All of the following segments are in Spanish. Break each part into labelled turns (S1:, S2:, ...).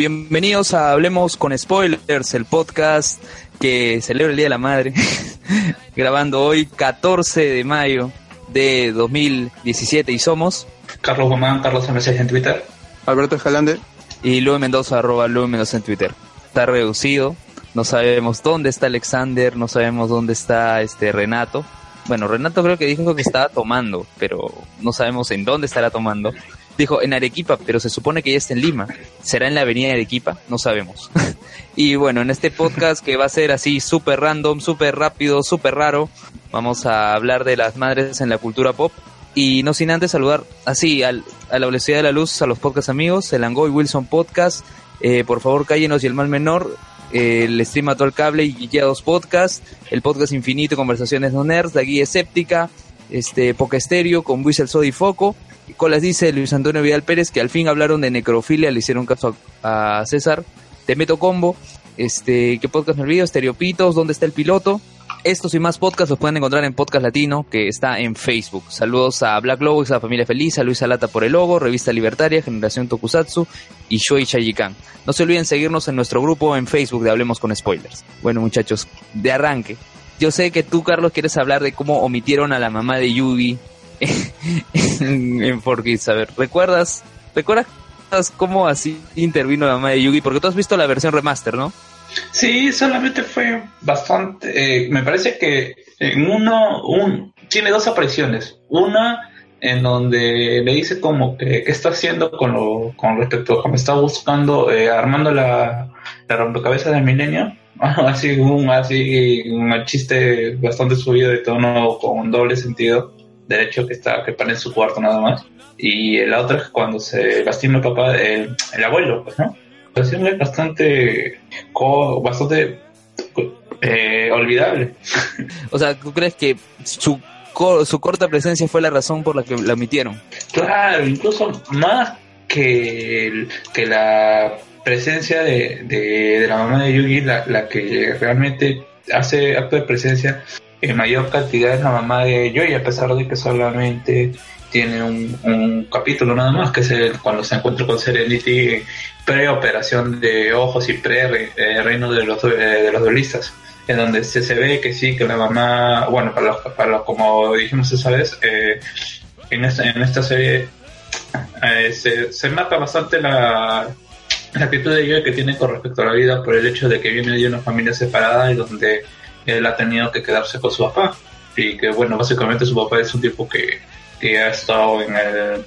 S1: Bienvenidos a Hablemos con Spoilers, el podcast que celebra el Día de la Madre, grabando hoy 14 de mayo de 2017 y somos
S2: Carlos Gomán, Carlos MS en Twitter,
S3: Alberto Escalante
S1: y Luis Mendoza, arroba Luis Mendoza en Twitter. Está reducido, no sabemos dónde está Alexander, no sabemos dónde está este Renato. Bueno, Renato creo que dijo que estaba tomando, pero no sabemos en dónde estará tomando. Dijo en Arequipa, pero se supone que ya está en Lima. ¿Será en la avenida de Arequipa? No sabemos. y bueno, en este podcast que va a ser así súper random, súper rápido, súper raro, vamos a hablar de las madres en la cultura pop. Y no sin antes saludar así al, a la velocidad de la luz a los podcast amigos, el Angoy Wilson Podcast. Eh, por favor, cállenos y el mal menor. Eh, el stream a el cable y guiados podcast, el podcast infinito, conversaciones no nerds, la guía escéptica, este Estéreo con Luis El Sodi Foco Colas dice Luis Antonio Vidal Pérez que al fin hablaron de necrofilia, le hicieron caso a, César. Te meto combo. Este, ¿qué podcast me olvido? Estereopitos, ¿dónde está el piloto? Estos y más podcasts los pueden encontrar en Podcast Latino, que está en Facebook. Saludos a Black Lobo, a Familia Feliz, a Luis Alata por el logo, Revista Libertaria, Generación Tokusatsu y Shoi Chayikan. No se olviden seguirnos en nuestro grupo en Facebook de Hablemos con Spoilers. Bueno, muchachos, de arranque. Yo sé que tú, Carlos, quieres hablar de cómo omitieron a la mamá de Yugi en, en A ver, ¿recuerdas? ¿Recuerdas cómo así intervino la mamá de Yugi? Porque tú has visto la versión remaster, ¿no?
S2: Sí, solamente fue bastante. Eh, me parece que en uno, un, tiene dos apariciones. Una en donde le dice como que qué está haciendo con lo con respecto a cómo está buscando, eh, armando la, la rompecabezas del milenio. así un así un chiste bastante subido de tono con doble sentido. Derecho que está que para en su cuarto nada más. Y el otro es cuando se lastima el papá el, el abuelo pues no es bastante bastante eh, olvidable.
S1: O sea tú crees que su su corta presencia fue la razón por la que la omitieron
S2: claro incluso más que que la presencia de, de, la mamá de Yugi la, la que realmente hace acto de presencia en mayor cantidad es la mamá de Joy, a pesar de que solamente tiene un, capítulo nada más, que es el, cuando se encuentra con Serenity pre-operación de ojos y pre-reino de los, de los duelistas, en donde se, se, ve que sí, que la mamá, bueno, para los, para como dijimos esa vez, eh, en, esta, en esta serie eh, se, se marca bastante la, la actitud de Joy que tiene con respecto a la vida por el hecho de que viene de una familia separada y donde él ha tenido que quedarse con su papá. Y que, bueno, básicamente su papá es un tipo que, que ha estado en el.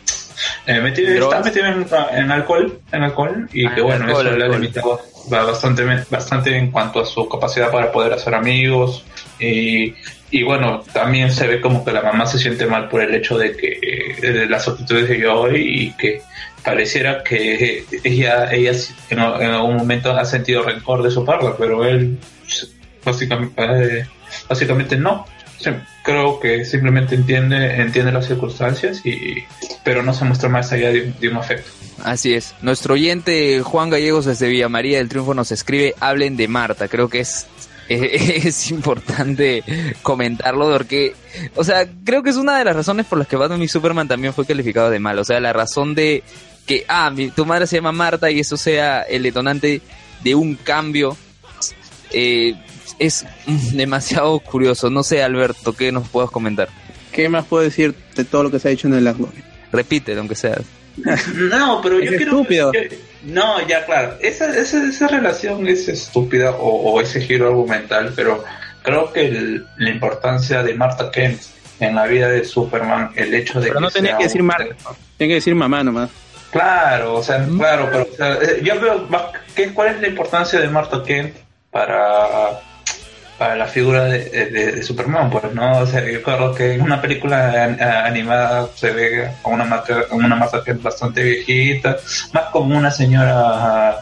S2: Eh, metido, está metido en, alcohol, en alcohol y que ah, bueno, eso le ha limitado bastante, bastante en cuanto a su capacidad para poder hacer amigos y, y bueno, también se ve como que la mamá se siente mal por el hecho de que de las actitudes de yo y que pareciera que ella, ella en, algún momento ha sentido rencor de su padre, pero él básicamente, eh, básicamente no. creo que simplemente entiende, entiende las circunstancias, y, pero no se muestra más allá de, un afecto.
S1: Así es. Nuestro oyente Juan Gallegos desde Villa María del Triunfo nos escribe, hablen de Marta. Creo que es es importante comentarlo porque, o sea, creo que es una de las razones por las que Batman y Superman también fue calificado de mal. O sea, la razón de que, ah, mi, tu madre se llama Marta y eso sea el detonante de un cambio. Eh, es demasiado curioso. No sé, Alberto, ¿qué nos puedes comentar?
S3: ¿Qué más puedo decir de todo lo que se ha hecho en el Last
S1: Repite, aunque sea.
S2: No, pero yo quiero.
S3: Estúpido.
S2: no, ya, claro. Esa, esa, esa relación es estúpida o, ese giro argumental, pero creo que la importancia de Marta Kent en la vida de Superman, el hecho de
S3: pero no tenía que decir Marta, tenía que decir mamá nomás.
S2: Claro, o sea, claro, pero eh, yo veo cuál es la importancia de Marta Kent para para la figura de, de, Superman, pues, ¿no? O sea, yo creo que en una película animada se ve a una una Marta que es bastante viejita, más como una señora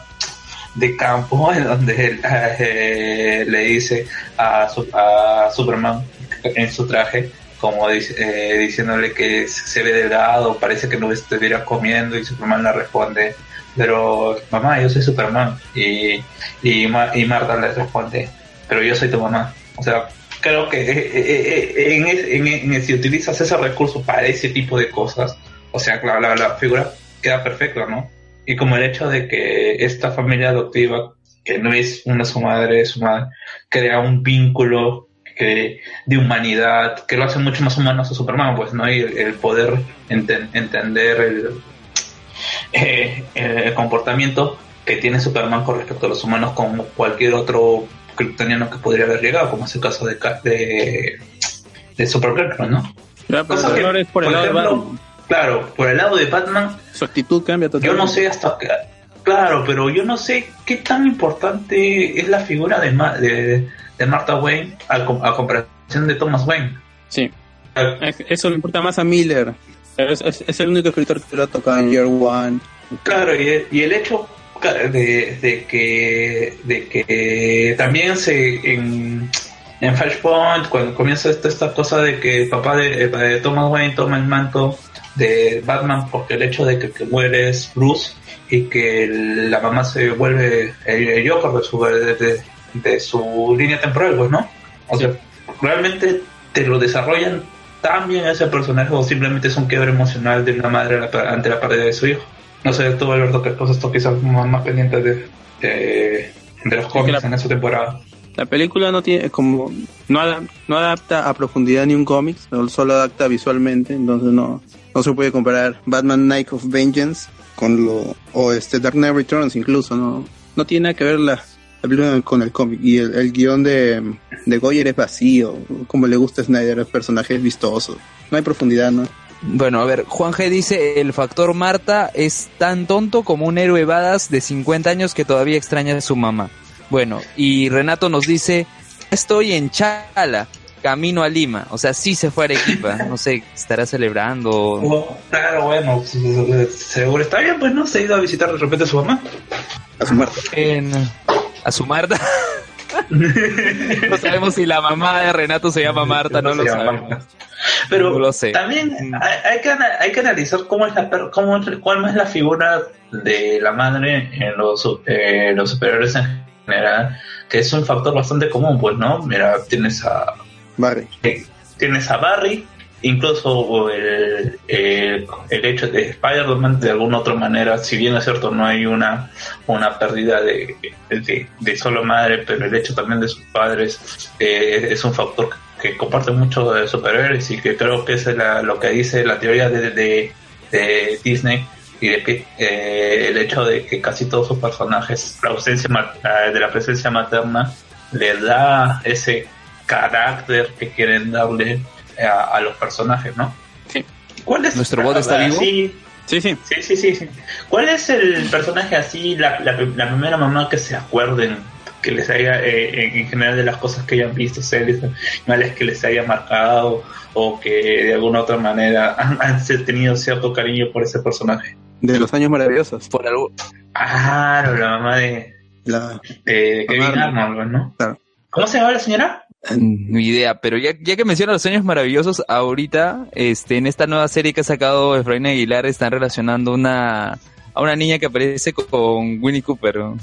S2: de campo, en donde eh, le dice a, a Superman en su traje, como eh, diciéndole que se ve delgado, parece que no estuviera comiendo, y Superman le responde, pero mamá, yo soy Superman. Y, y, y Marta le responde, pero yo soy tu mamá. O sea, creo que eh, eh, eh, en, si utilizas ese recurso para ese tipo de cosas, o sea, la, la, figura queda perfecta, ¿no? y como el hecho de que esta familia adoptiva, que no es una su madre, es su madre, crea un vínculo que, de humanidad que lo hace mucho más humanos a Superman, pues, ¿no? Y el, poder enten- entender el, el comportamiento que tiene Superman con respecto a los humanos como cualquier otro kryptoniano que podría haber llegado, como es el caso de, de, de Supergirl, ¿no?
S3: Ya, pero
S2: Cosa
S3: el
S2: que,
S3: error es por el lado de
S2: ejemplo,
S3: Batman.
S2: Claro, por el lado de Batman,
S3: Su actitud cambia
S2: yo
S3: totalmente.
S2: no sé hasta qué. Claro, pero yo no sé qué tan importante es la figura de, Ma- de, de Martha Wayne a comparación de Thomas Wayne.
S3: Sí. Es- Eso le importa más a Miller. Es, es- es el único escritor que lo ha tocado en Year One.
S2: Claro, y, y el hecho de, que de que también se en, en Flashpoint cuando comienza esta, esta cosa de que el papá de, de Thomas Wayne toma el manto de Batman porque el hecho de que, que muere es Bruce y que la mamá se vuelve el, el Joker de su de, su línea temporal pues no o sea realmente te lo desarrollan tan bien ese personaje o simplemente es un quiebre emocional de una madre ante la pérdida de su hijo no sé tú Alberto qué cosas tú quizás más, más pendientes de, de, de los cómics
S3: la-
S2: en esa temporada
S3: La película no tiene como no, ada- no adapta a profundidad ni un cómic, solo- adapta visualmente, entonces no no se puede comparar Batman Night of Vengeance con lo o este Dark Knight Returns incluso no no tiene nada que ver la, la película con el cómic y el, el guion de, de Goyer es vacío, como le gusta a Snyder, el personaje es vistoso, no hay profundidad, ¿no?
S1: Bueno, a ver, Juan G dice, el factor Marta es tan tonto como un héroe badass de 50 años que todavía extraña a su mamá. Bueno, y Renato nos dice, estoy en Chala, camino a Lima. O sea, sí se fue a Arequipa. No sé, estará celebrando.
S2: Oh, claro bueno seguro está bien pues no se ha ido a visitar de repente a su mamá
S3: A su.
S1: En, a su Marta. no sabemos si la mamá de Renato se llama Marta, no lo sabemos.
S2: Marta. Pero
S1: No lo sé.
S2: también
S1: Mm.
S2: hay, hay que, hay que analizar cómo es la cómo, es- cuál es la figura de la madre en los, eh, los superiores en general, que es un factor bastante común, pues, ¿no? Mira, tienes a
S3: Barry.
S2: eh, tienes a Barry, incluso el, el, hecho de Spider-Man de alguna otra manera, si bien es cierto no hay una, una pérdida de, de, de solo madre, pero el hecho también de sus padres eh, es un factor que comparte mucho de superhéroes y que creo que es la- lo que dice la teoría de, de, Disney y de que eh, el hecho de que casi todos sus personajes, la ausencia eh, de la presencia materna, le da ese carácter que quieren darle a, a los personajes, ¿no?
S3: Sí.
S2: ¿Cuál es
S1: ¿Nuestro bot está vivo?
S2: Sí,
S3: Sí, sí.
S2: sí, sí, sí, sí. ¿Cuál es el personaje así, la, la, la primera mamá que se acuerden que les haya, eh, en, en general de las cosas que hayan visto, series animales que les haya marcado o que de alguna otra manera han, han tenido cierto cariño por ese personaje?
S3: De los años maravillosos.
S1: Por algo,
S2: Ah, la mamá de,
S3: La,
S2: de Kevin
S3: Arnold.
S2: Arnold, ¿no?
S3: Claro.
S2: ¿Cómo se llama la señora?
S1: Ni idea, pero ya, ya que menciona los sueños maravillosos, ahorita, este, en esta nueva serie que ha sacado Efraín Aguilar, están relacionando una, a una niña que aparece con Winnie Cooper. ¿no?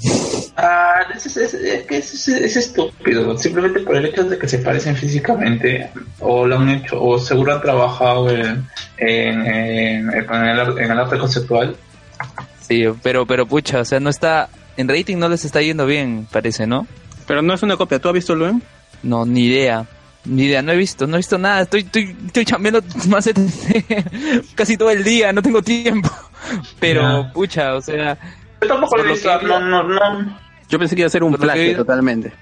S2: Ah, es, es, es, es que es, es- es estúpido, simplemente por el hecho de que se parecen físicamente, o lo han hecho, o seguro han trabajado en, en, en- en el, ar- en el arte conceptual.
S1: Sí, pero, pero pucha, o sea, no está, en rating no les está yendo bien, parece, ¿no?
S3: pero no es una copia. ¿Tú has visto Luen?
S1: No, ni idea. Ni idea, no he visto, no he visto nada. Estoy, estoy, estoy chambeando más de- casi todo el día, no tengo tiempo. Pero, pucha, o sea,
S2: Yo tampoco lo
S1: Por
S2: he
S1: lo
S2: visto,
S1: que-
S2: no, no, no.
S3: Yo pensé que iba a ser un plagio totalmente.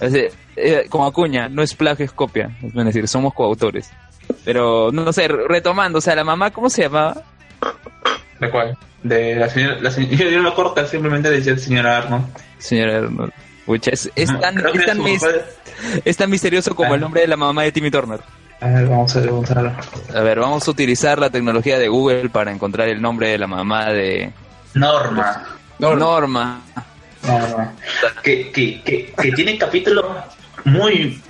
S1: es de- eh, como Acuña, no es plagio, es copia. Es decir, somos coautores. Pero, no, no sé, retomando, o sea, la mamá, ¿cómo se llamaba?
S2: ¿De cuál? De la señora, la señora yo, acuerdo que simplemente decía señora Arnold.
S1: Señora Arnold. Pucha, es, es tan, es, tan mis- es tan misterioso como
S2: Ah.
S1: el nombre de la mamá de Timmy Turner.
S2: A ver, vamos a vamos a ver.
S1: Vamos a utilizar la tecnología de Google para encontrar el nombre de la mamá de
S2: Norma.
S1: Norma.
S2: Norma. Que, que, que, que tiene capítulos muy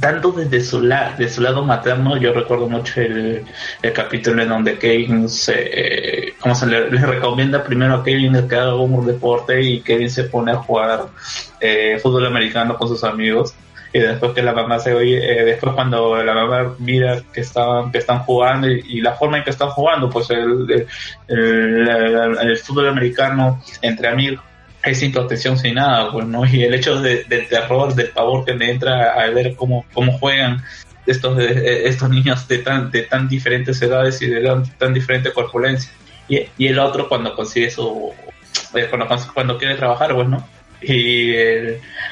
S2: tanto desde su, la, de su lado materno, yo recuerdo mucho el, el capítulo en donde Kevin se, eh, ¿cómo se le, recomienda primero a Kevin que haga un deporte y Kevin se pone a jugar eh, fútbol americano con sus amigos. y después que la mamá se oye, eh, después cuando la mamá mira que están, que están jugando y, la forma en que están jugando, pues el, el, fútbol americano entre amigos es sin protección, sin nada, pues, ¿no? Y el hecho de, del terror, del pavor que me entra a ver cómo, cómo juegan estos, estos niños de tan, de tan diferentes edades y de tan, tan diferente corpulencia. Y, y el otro cuando consigue su, eh, cuando, cuando quiere trabajar, pues, ¿no? Y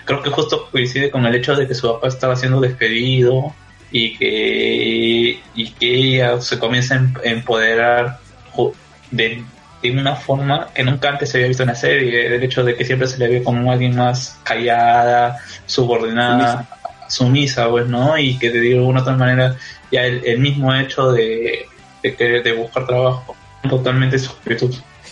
S2: creo que justo coincide con el hecho de que su papá estaba siendo despedido y que, y que ella se comienza a empoderar de, de una forma que nunca antes se había visto en la serie, el hecho de que siempre se le ve como alguien más callada, subordinada, sumisa, pues, ¿no? Y que de alguna otra manera ya el, mismo hecho de, de, de buscar trabajo totalmente su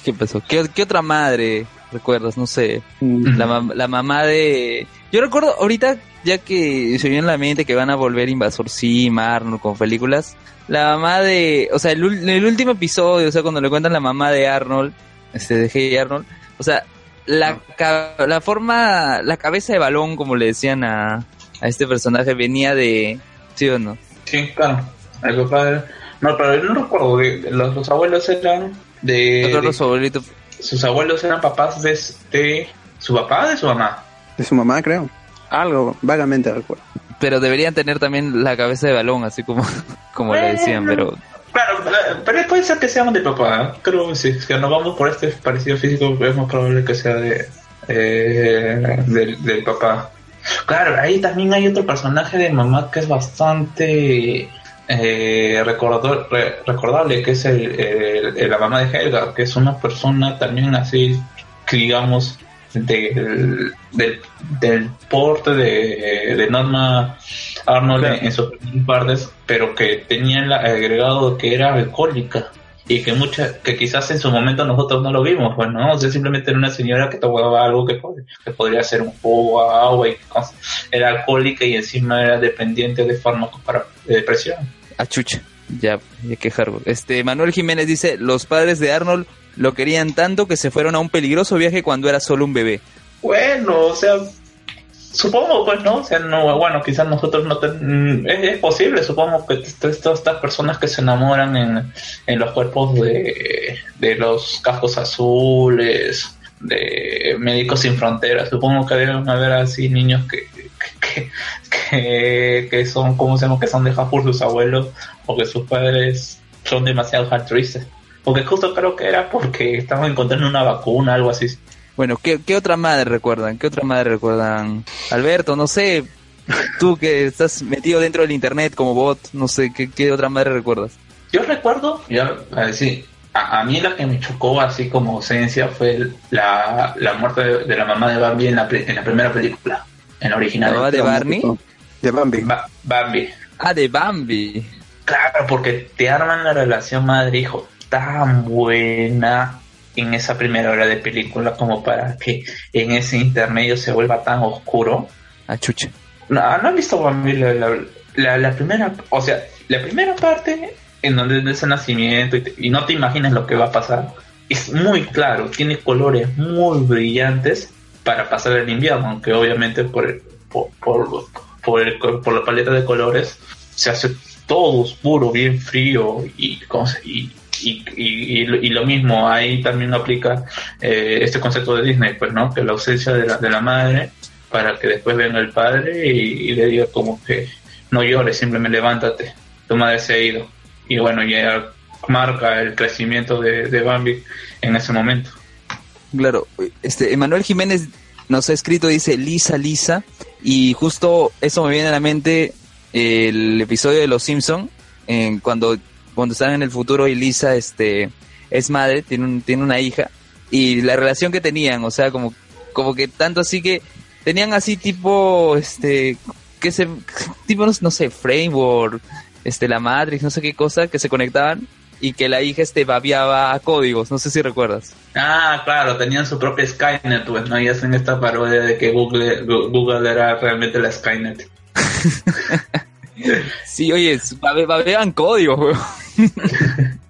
S1: ¿Qué pasó? ¿Qué, otra madre recuerdas? No sé. Mm. La, la, mamá de... Yo recuerdo ahorita, ya que se viene en la mente que van a volver Invasor Sim, Arnold con películas. La mamá de... O sea, el, el último episodio, o sea, cuando le cuentan la mamá de Arnold, este, de Hey Arnold, o sea, la, la forma, la cabeza de balón, como le decían a, a este personaje, venía de... ¿Sí o no?
S2: Sí, claro. El papá No, pero yo no recuerdo, los, los abuelos eran de, sus abuelos eran papás de, de su papá de su mamá.
S3: De su mamá, creo. Algo, vagamente recuerdo.
S1: Pero deberían tener también la cabeza de balón, así como, como le decían, pero...
S2: Claro, pero puede ser que sean de papá. ¿eh? Creo que si nos vamos por este parecido físico, es más probable que sea de eh, del, papá. Claro, ahí también hay otro personaje de mamá que es bastante eh, recordable, que es el, la mamá de Helga, que es una persona también así, digamos, del, del, porte de, de, Norma Arnold en, sus partes, pero que tenía el agregado que era alcohólica y que mucha, que quizás en su momento nosotros no lo vimos, pues no, o sea, simplemente era una señora que tomaba algo que, que podría ser un jugo, agua y era alcohólica y encima era dependiente de fármacos para depresión.
S1: Achucha, ya, ya quejar. Este, Manuel Jiménez dice, los padres de Arnold lo querían tanto que se fueron a un peligroso viaje cuando era solo un bebé.
S2: Bueno, o sea, supongo pues no, o sea, no, bueno, quizás nosotros no mm, es, posible, supongo que todas estas personas que se enamoran en, en los cuerpos de, de los cascos azules, de Médicos Sin Fronteras, supongo que deben haber así niños que, que, que, son, como se llama? Que son dejados por sus abuelos o que sus padres son demasiado altruistas. Porque justo creo que era porque estaban encontrando una vacuna, algo así.
S1: Bueno, ¿qué, ¿qué otra madre recuerdan? ¿Qué otra madre recuerdan? Alberto, no sé, tú que estás metido dentro del internet como bot, no sé, ¿qué, qué otra madre recuerdas?
S2: Yo recuerdo, ya, a decir, a, mí la que me chocó así como ausencia fue la, la muerte de, la mamá de Bambi en la, en la primera película, en la original.
S1: ¿La de Barney?
S3: De Bambi.
S2: Bambi.
S1: Ah, de Bambi.
S2: Claro, porque te arman la relación madre-hijo tan buena en esa primera hora de película como para que en ese intermedio se vuelva tan oscuro.
S1: Ah, chucha.
S2: No, no han visto Bambi la, la, primera, o sea, la primera parte en donde es el nacimiento y, no te imaginas lo que va a pasar. Es muy claro, tiene colores muy brillantes para pasar el invierno, aunque obviamente por, el, por, por, por, por la paleta de colores se hace todo oscuro, bien frío y, y, y, y, lo mismo, ahí también aplica eh, este concepto de Disney, pues, ¿no? Que la ausencia de la, de la madre para que después venga el padre y, le diga como que no llores, simplemente levántate, tu madre se ha ido. Y bueno, ya marca el crecimiento de, de Bambi en ese momento.
S1: Claro, este Emanuel Jiménez nos ha escrito, dice Lisa, Lisa, y justo eso me viene a la mente el episodio de Los Simpson, en cuando cuando están en el futuro y Lisa este es madre, tiene un, tiene una hija y la relación que tenían, o sea, como como que tanto así que tenían así tipo este que se tipo no, sé, framework, este la Matrix, no sé qué cosa que se conectaban y que la hija este babiaba a códigos, no sé si recuerdas.
S2: Ah, claro, tenían su propia Skynet, pues, ¿no? Y hacen esta parodia de que Google, Google era realmente la Skynet.
S1: sí, oye, babeaban códigos, weón.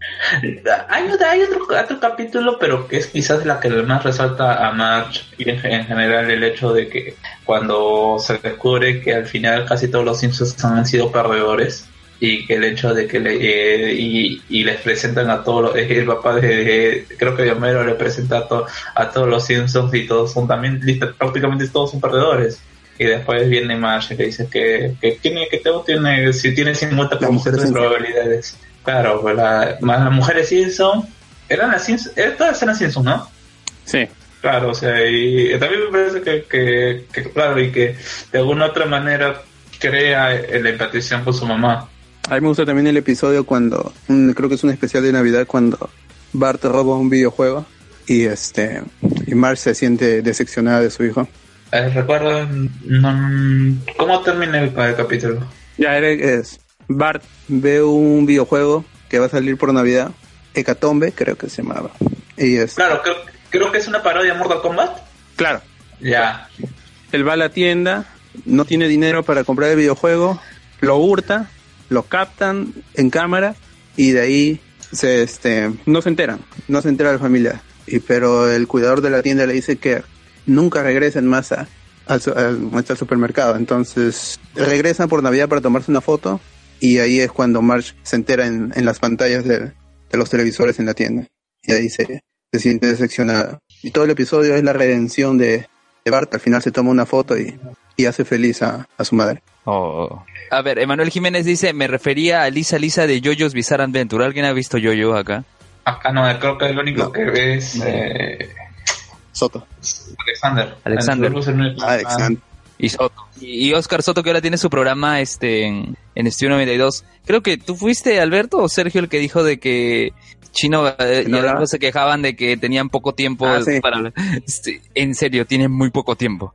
S2: Hay, hay otro, otro capítulo, pero que es quizás la que más resalta a March y en, en general el hecho de que cuando se descubre que al final casi todos los Simpsons han sido perdedores y que el hecho de que le eh, y, y les presentan a todos los, el papá de creo que de Homero le presenta a, to- a todos los Simpsons y todos son también prácticamente todos son perdedores. Y después viene Marge que dice que, que tiene que todo tiene si tiene 50%
S3: Las mujeres
S2: de probabilidades claro pues la, más las mujeres Simpson eran las Simpson eh, todas eran Simpson ¿no?
S3: Sí.
S2: Claro, o sea, y también me parece que, que, que, claro, y que de alguna otra manera crea eh, la empatización con su mamá.
S3: A mí me gusta también el episodio cuando, un- creo que es un especial de Navidad cuando Bart roba un videojuego y este y Marge se siente decepcionada de su hijo.
S2: Eh, recuerdo, no, ¿cómo termina el, el capítulo?
S3: Ya era- es Bart ve un videojuego que va a salir por Navidad, Hecatombe creo que se llamaba. Y es
S2: Claro, creo, creo que es una parodia de Mortal Kombat.
S3: claro,
S2: Ya,
S3: él va a la tienda, no tiene dinero para comprar el videojuego, lo hurta, lo captan en cámara y de ahí se este no se enteran, no se entera la familia. Y pero el cuidador de la tienda le dice que nunca regresen más a- al, su- al- al supermercado. Entonces regresan por Navidad para tomarse una foto y ahí es cuando Marge se entera en, en las pantallas de, de los televisores en la tienda. Y ahí se, se siente decepcionada. Y todo el episodio es la redención de, de Bart. Al final se toma una foto y, y hace feliz a, a su madre.
S1: Oh. A ver, Emanuel Jiménez dice, me refería a Lisa Lisa de Jojo's Bizarre Adventure. ¿Alguien ha visto Jojo acá?
S2: acá no, creo que el único
S3: No.
S2: que ve es eh,
S3: Soto.
S2: Alexander.
S1: Alexander.
S3: Alexander.
S1: Y Soto. Y, Oscar Soto, que ahora tiene su programa este en, en Estudio 92. Creo que tú fuiste, Alberto, o Sergio, el que dijo de que Chino eh, y
S3: no.
S1: se quejaban de que tenían poco tiempo
S3: Ah, sí.
S1: para En serio, tienen muy poco tiempo.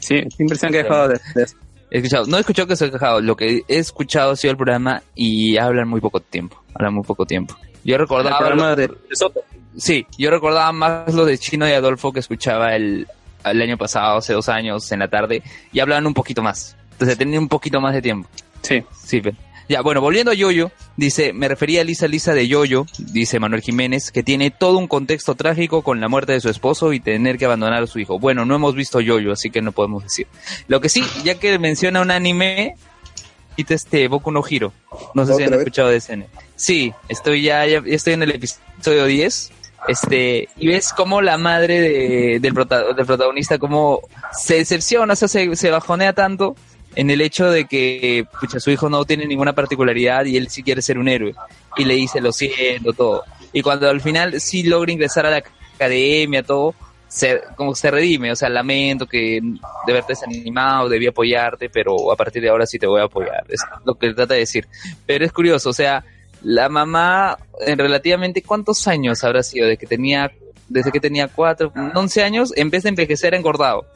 S3: Sí, siempre se han quejado de, de eso.
S1: He escuchado, no he escuchado que se ha quejado, lo que he escuchado ha sido el programa y hablan muy poco tiempo. Hablan muy poco tiempo. Yo
S3: El
S1: recordaba.
S3: de, de Soto.
S1: Sí, yo recordaba más lo de Chino y Adolfo que escuchaba el, el año pasado, hace dos años, en la tarde, y hablaban un poquito más. Entonces tenían un poquito más de tiempo.
S3: Sí.
S1: Sí, pero- Ya, bueno, volviendo a Yoyo, dice, me refería a Lisa Lisa de Yoyo, dice Manuel Jiménez, que tiene todo un contexto trágico con la muerte de su esposo y tener que abandonar a su hijo. Bueno, no hemos visto Yoyo, así que no podemos decir. Lo que sí, ya que menciona un anime, quita este Boku no Hiro. No sé si
S3: ¿Otra
S1: han
S3: vez?
S1: escuchado de ese anime. Sí, estoy ya, ya estoy en el episodio 10. Este, y ves cómo la madre de- del, prota- del protagonista como se decepciona, o sea, se, se bajonea tanto en el hecho de que pucha, su hijo no tiene ninguna particularidad y él sí quiere ser un héroe. Y le dice, lo siento, todo. Y cuando al final sí logra ingresar a la academia, todo, se, como se redime, o sea, lamento que de verte desanimado, debí apoyarte, pero a partir de ahora sí te voy a apoyar. Es lo que trata de decir. Pero es curioso, o sea, la mamá, en relativamente, ¿cuántos años habrá sido? De que tenía, desde que tenía cuatro, 11 años, en vez de envejecer, engordado.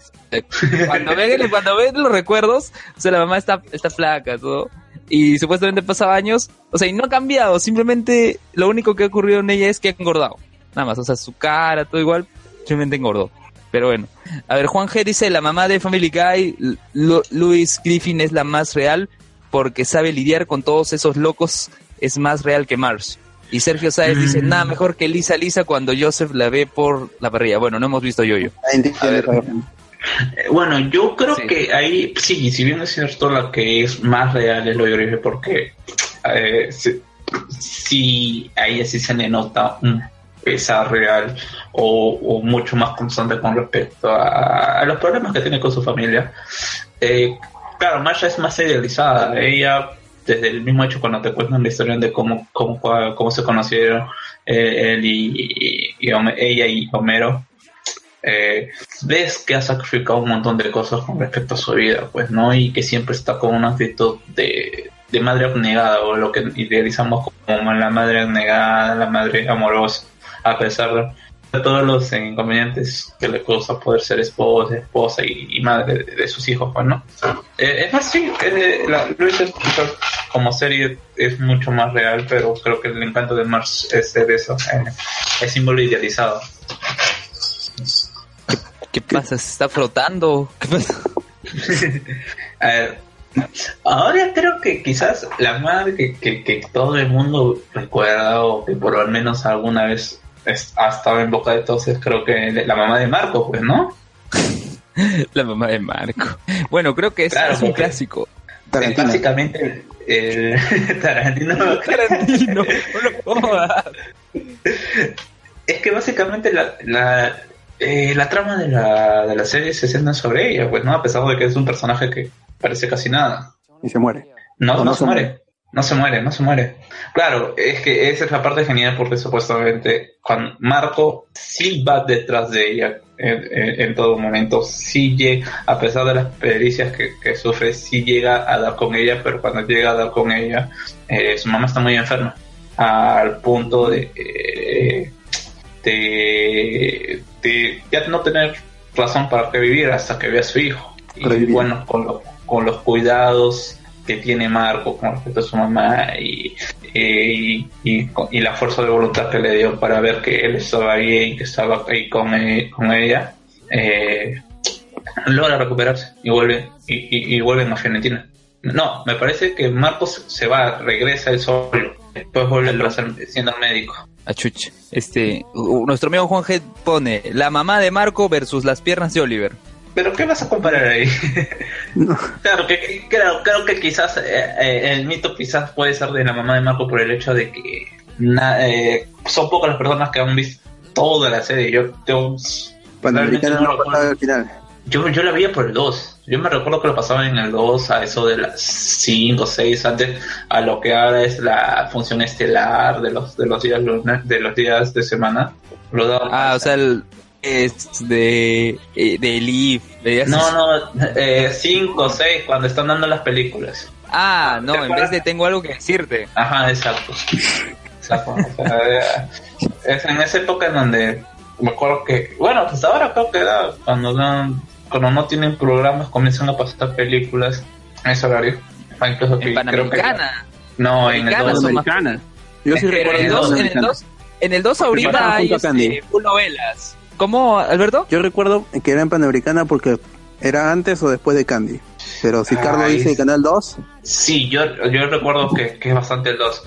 S1: Cuando ven, cuando ven los recuerdos, o sea, la mamá está, está flaca, todo. Y supuestamente pasaba años, o sea, y no ha cambiado, simplemente lo único que ha ocurrido en ella es que ha engordado. Nada más, o sea, su cara, todo igual, simplemente engordó. Pero bueno. A ver, Juan G dice, la mamá de Family Guy, Lu- Louis Griffin es la más real porque sabe lidiar con todos esos locos, es más real que Mars. Y Sergio Sáez dice,
S2: Mm.
S1: nada mejor que Lisa Lisa cuando Joseph la ve por la parrilla. Bueno, no hemos visto yo-yo.
S2: A ver. Eh, Bueno, yo creo
S1: Sí.
S2: que ahí, sí, si bien es cierto, la que es más real es lo de porque eh, sí, sí, ahí sí se le nota un pesar real o, o mucho más constante con respecto a, a los problemas que tiene con su familia. Eh, claro, Masha es más idealizada. Ella, desde el mismo hecho, cuando te cuentan la historia de cómo, cómo, se conocieron eh, él y, ella y Homero, eh, ves que ha sacrificado un montón de cosas con respecto a su vida, pues, ¿no? Y que siempre está con una actitud de, de madre abnegada, o lo que idealizamos como la madre abnegada, la madre amorosa, a pesar de todos los inconvenientes que le causa poder ser esposa, esposa y, y madre de, de sus hijos, pues, ¿no? Eh, es más, sí, eh, la, Luis es- como serie es mucho más real, pero creo que el encanto de Mars es ser eso, eh, es símbolo idealizado.
S1: ¿Qué pasa? ¿Se está frotando? ¿Qué pasa?
S2: A ver, Ahora creo que quizás la madre que, que, que todo el mundo recuerda o que por lo menos alguna vez es- ha estado en boca de todos es creo que la mamá de Marco, pues, ¿no?
S1: La mamá de Marco. Bueno, creo que es,
S2: Claro,
S1: es un clásico.
S3: Tarantino.
S2: Básicamente el, el- Tarantino
S1: Tarantino, no
S2: es que básicamente la, la, eh, la trama de la, de la serie se centra sobre ella, pues, ¿no? A pesar de que es un personaje que parece casi nada.
S3: Y se muere.
S2: No, no,
S3: no
S2: se
S3: se
S2: muere. No se muere, no se muere. Claro, es que esa es la parte genial porque supuestamente cuando Marco sí va detrás de ella en, en- en todo momento, sí llega, a pesar de las pericias que, que sufre, sí llega a dar con ella, pero cuando llega a dar con ella, eh, su mamá está muy enferma, al punto de, eh, de, de ya no tener razón para que vivir hasta que vea a su hijo. Y
S3: Revivir.
S2: bueno, con, lo- con los cuidados que tiene Marco con respecto a su mamá y, eh, y, y, la fuerza de voluntad que le dio para ver que él estaba bien, que estaba ahí con, eh, con ella, eh, logra recuperarse y vuelve y, y, vuelven a Argentina. No, me parece que Marcos se va, regresa él solo, después vuelve a ser siendo médico.
S1: Achuch. Este, u- nuestro amigo Juan G pone la mamá de Marco versus las piernas de Oliver.
S2: Pero ¿qué vas a comparar ahí?
S3: No.
S2: Claro que que- creo, que quizás eh, eh, el mito quizás puede ser de la mamá de Marco por el hecho de que na- eh, son pocas las personas que han visto toda la serie. Yo, yo, realmente no recuerdo.
S3: al final.
S2: yo, yo la veía por el 2. Yo me recuerdo que lo pasaba en el 2 a eso de las 5 o 6 antes a lo que ahora es la función estelar de los de los días luna- de los días de semana. Lo
S1: Ah, o sea, el, es de, eh, de Elif.
S2: no, no, 5 o 6 cuando están dando las películas.
S1: Ah, no,
S2: ¿Te
S1: en vez de tengo algo que decirte.
S2: Ajá, exacto. Exacto. O sea, eh, es en esa época en donde me acuerdo que, bueno, pues ahora creo que da, cuando, dan- cuando no tienen programas comienzan a pasar películas en ese horario. Ah, incluso
S1: En
S2: creo que-
S1: Panamericana.
S2: no, en el
S1: Panamericana
S2: dos.
S1: son más-
S3: Panamericana. Yo sí
S1: en el
S2: en
S1: 2, en el
S3: Panamericana.
S1: 2, en el 2
S3: pasaban
S1: ahorita hay este, full novelas. ¿Cómo, Alberto?
S3: Yo recuerdo que era en Panamericana porque era antes o después de Candy. Pero si Carlos dice. Canal 2,
S2: Sí, yo, yo recuerdo que, que es bastante el 2.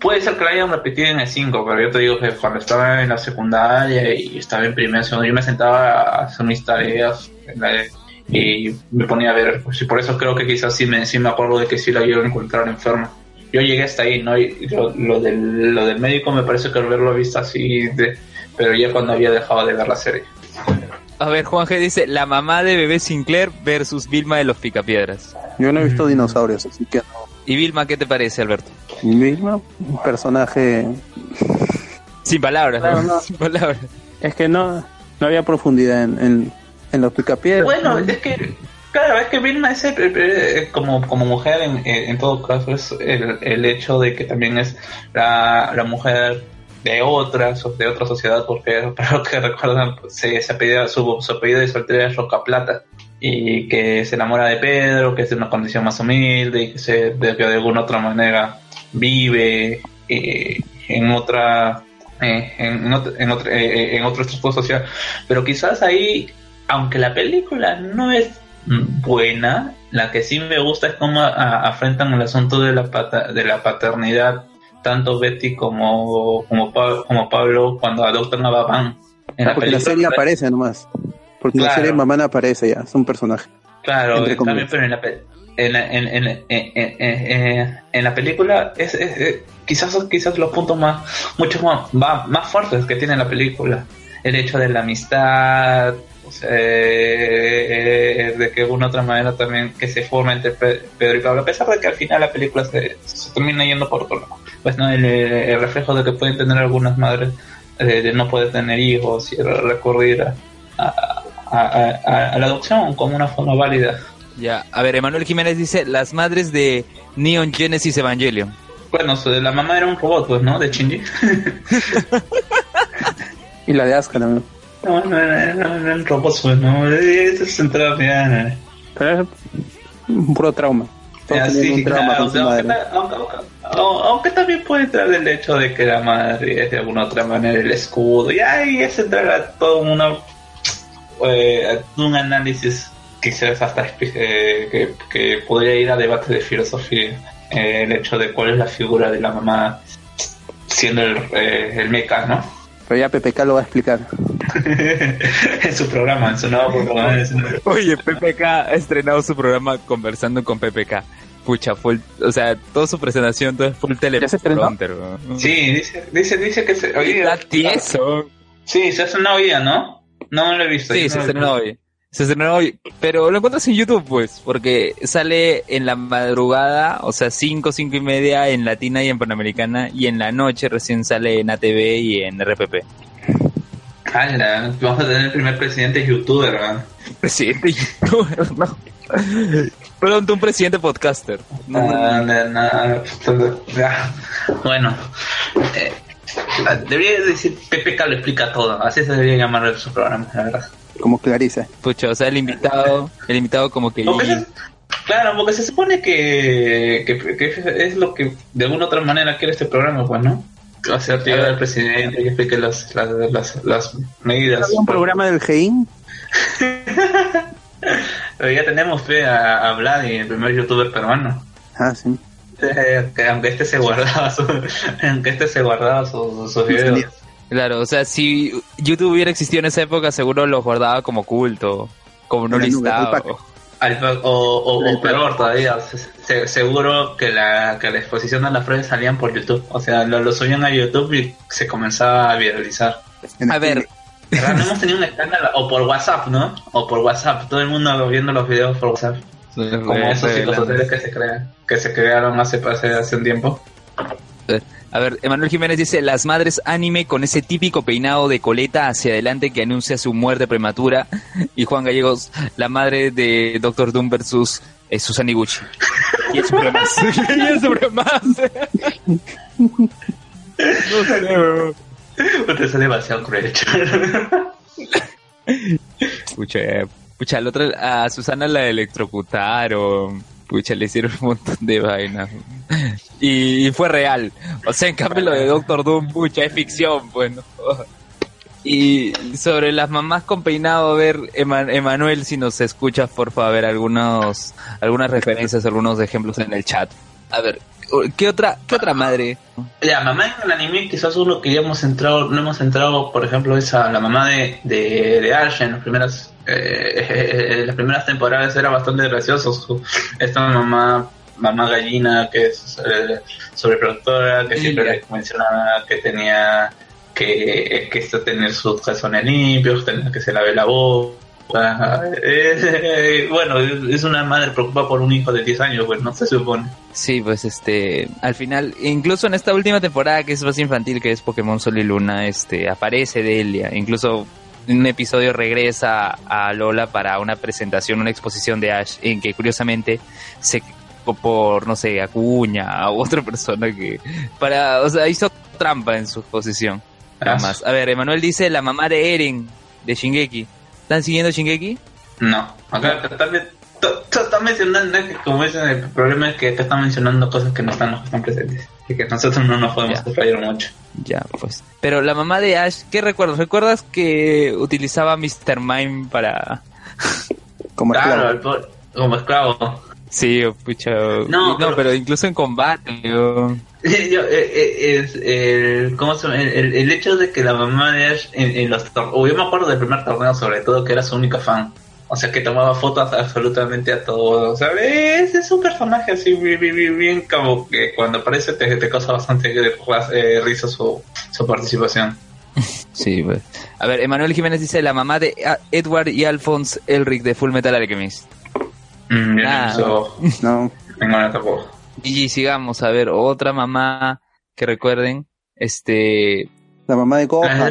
S2: Puede ser que lo hayan repetido en el 5, pero yo te digo que cuando estaba en la secundaria y estaba en primer segundo, yo me sentaba a hacer mis tareas en la- y me ponía a ver. Pues, y por eso creo que quizás sí me, sí me acuerdo de que sí la llego a encontrar enferma. Yo llegué hasta ahí, ¿no? Y lo, lo del, lo del médico me parece que haberlo visto así, de, pero ya cuando había dejado de ver la serie.
S1: A ver, Juan G dice, la mamá de bebé Sinclair versus Vilma de los Picapiedras.
S3: yo no he visto dinosaurios, así que no.
S1: ¿Y Vilma qué te parece, Alberto?
S3: Misma, un personaje.
S1: Sin palabras,
S3: Claro,
S1: ¿no?
S3: no.
S1: Sin palabras.
S3: Es que no, no había profundidad en, en, en los picapiedras.
S2: Bueno, es que, claro, es que Vilma es el- el- el- como, como mujer, en, en, en todo caso, es el, el hecho de que también es la, la mujer de otra, so- de otra sociedad, porque para los que recuerdan, se, se apellida- su, su apellido de soltera es Roca Plata, y que se enamora de Pedro, que es de una condición más humilde, y que, se, de, de alguna otra manera vive eh, en otra eh, en, otro, en, otro, eh, en estructura social. Pero quizás ahí, aunque la película no es buena, la que sí me gusta es cómo a- afrentan el asunto de la, de la paternidad, tanto Betty como, como, como Pablo cuando adoptan a Babán. En
S3: Ah, porque la serie aparece nomás. Porque la serie Mamá no aparece ya, es un personaje.
S2: Claro,
S3: comillas.
S2: pero en la, en, la- en, en, en, en- la película es, es- es- quizás quizás los puntos más mucho más, más fuertes que tiene la película el hecho de la amistad eh, de que de una u otra manera también que se forma entre Pe- Pedro y Pablo a pesar de que al final la película se, se termina yendo por otro lado pues no el, el reflejo de que pueden tener algunas madres eh, de no poder tener hijos y recurrir a, a- a- a- a la adopción como una forma válida
S1: Ya, a ver, Emanuel Jiménez dice, las madres de Neon Genesis Evangelion.
S2: Bueno, la mamá era un robot, pues, ¿no? De Shinji.
S3: Y la de Asuka también.
S2: No, no era, no, era un robot, pues, ¿no? Eso es entrada bien.
S3: Pero es un puro trauma.
S2: Claro, aunque, aunque- también puede entrar el hecho de que la madre es de alguna otra manera el escudo. Y ahí es entrar a todo una, eh, un análisis quizás hasta eh, que, que podría ir a debates de filosofía eh, el hecho de cuál es la figura de la mamá siendo el, eh, el meca, ¿no?
S3: Pero ya PPK lo va a explicar.
S2: en su programa, en su nuevo programa.
S1: Oye, PPK ha estrenado su programa conversando con PPK. Pucha, full, o sea, toda su presentación, todo es full
S3: ¿Ya se estrenó?
S1: teleprompter.
S2: Sí, dice, dice, dice que se, hoy
S1: Está tieso.
S2: Sí, se hace una hoy, ¿no? No, no lo he visto.
S1: Sí, se estrenó hoy. Se estrenó hoy, pero lo encuentras en YouTube, pues, porque sale en la madrugada, o sea, 5, 5 y media en Latina y en Panamericana, y en la noche recién sale en ATV y en RPP.
S2: Ala, vamos a tener el primer presidente youtuber, ¿verdad?
S1: Presidente youtuber, no. Pronto un presidente podcaster. No,
S2: Ah, na- na- ah, Bueno, eh, debería decir PPK lo explica todo, así se debería llamar su programa, la verdad.
S3: Como Clarisa.
S1: Pucha, o sea, el invitado, el invitado como que...
S2: Porque se- claro, porque se supone que, que, que es lo que de alguna otra manera quiere este programa, pues, ¿no? O sea, llegar al presidente y explique las, las, las, las medidas.
S3: ¿Había un programa del GEIN?
S2: Pero ya tenemos fe a, a Vlad el primer youtuber peruano.
S3: Ah, sí.
S2: Eh, que aunque este se guardaba su, aunque este se guardaba sus sus videos.
S1: Claro, o sea, si YouTube hubiera existido en esa época, seguro los guardaba como culto, como no
S3: nube,
S1: listado.
S2: o, o,
S3: El
S2: o peor todavía, se- se- seguro que la, que la exposición de las pruebas salían por YouTube. O sea, lo, lo subían a YouTube y se comenzaba a viralizar.
S1: A ver.
S2: No hemos tenido un escándalo, o por WhatsApp, ¿no? O por WhatsApp, todo el mundo viendo los videos por WhatsApp. Como esos psicosoteles que se crean, que se crearon hace, hace, hace un tiempo.
S1: A ver, Emanuel Jiménez dice, las madres anime con ese típico peinado de coleta hacia adelante que anuncia su muerte prematura. Y Juan Gallegos, la madre de Doctor Doom versus eh, Susan Iguchi. Y es supremás. y es supremás. no sé, weón.
S2: Usted es demasiado cruel.
S1: Pucha, eh, pucha, al otro, a Susana la electrocutaron. Pucha, le hicieron un montón de vainas. Y, fue real. O sea, en cambio lo de Doctor Doom, pucha, es ficción, pues, ¿no? Y sobre las mamás con peinado, a ver, Ema- Emanuel, si nos escuchas, por favor, a algunos, algunas referencias, algunos ejemplos en el chat. A ver, ¿qué otra, qué otra madre?
S2: La mamá en el anime quizás uno que ya hemos entrado, no hemos entrado, por ejemplo, esa la mamá de, de, de en las primeras eh, las primeras temporadas era bastante gracioso. Esta mamá mamá gallina que es eh, sobreproductora, que
S1: Sí,
S2: siempre
S1: ya.
S2: le mencionaba que tenía que, que esto tener sus calzones limpios, tener que se lave la boca. Eh, bueno, es una madre preocupada por un hijo de 10 años, pues no se supone.
S1: Sí, pues este, al final, incluso en esta última temporada que es más infantil, que es Pokémon Sol y Luna, este, aparece Delia, incluso en un episodio regresa a Lola para una presentación, una exposición de Ash, en que curiosamente se por, no sé, Acuña a otra persona que, para, o sea, hizo trampa en su exposición. Nada más. A ver, Emanuel dice la mamá de Eren, de Shingeki. ¿Están siguiendo Shingeki?
S2: No, acá están, están mencionando que como el problema es que acá están mencionando cosas que no están que están presentes y que nosotros no nos podemos fallar mucho.
S1: Ya, pues. Pero la mamá de Ash, ¿qué recuerdas? ¿Recuerdas que utilizaba Mr. Mime para...
S3: Como
S2: Claro,
S3: esclavo.
S2: el po- como esclavo.
S1: Sí, pucha.
S2: No,
S1: No, pero...
S2: pero-
S1: incluso en combate. yo-
S2: Yo, eh, eh, es el, ¿cómo se llama? el, el- el hecho de que la mamá de Ash en, en los torneos, yo me acuerdo del primer torneo sobre todo que era su única fan. O sea, que tomaba fotos absolutamente a todo. O sea, es, es un personaje así bien, bien, como que cuando aparece te, te causa bastante eh, risa su, su participación.
S1: Sí, pues. A ver, Emanuel Jiménez dice la mamá de ah, Edward y Alphonse Elric de Full Metal Alchemist.
S2: Mm, yo
S1: Nah.
S2: no
S3: No.
S2: ninguna tampoco.
S1: Y sigamos, a ver, otra mamá que recuerden. Este...
S3: La mamá de
S2: ¿La
S3: Gohan.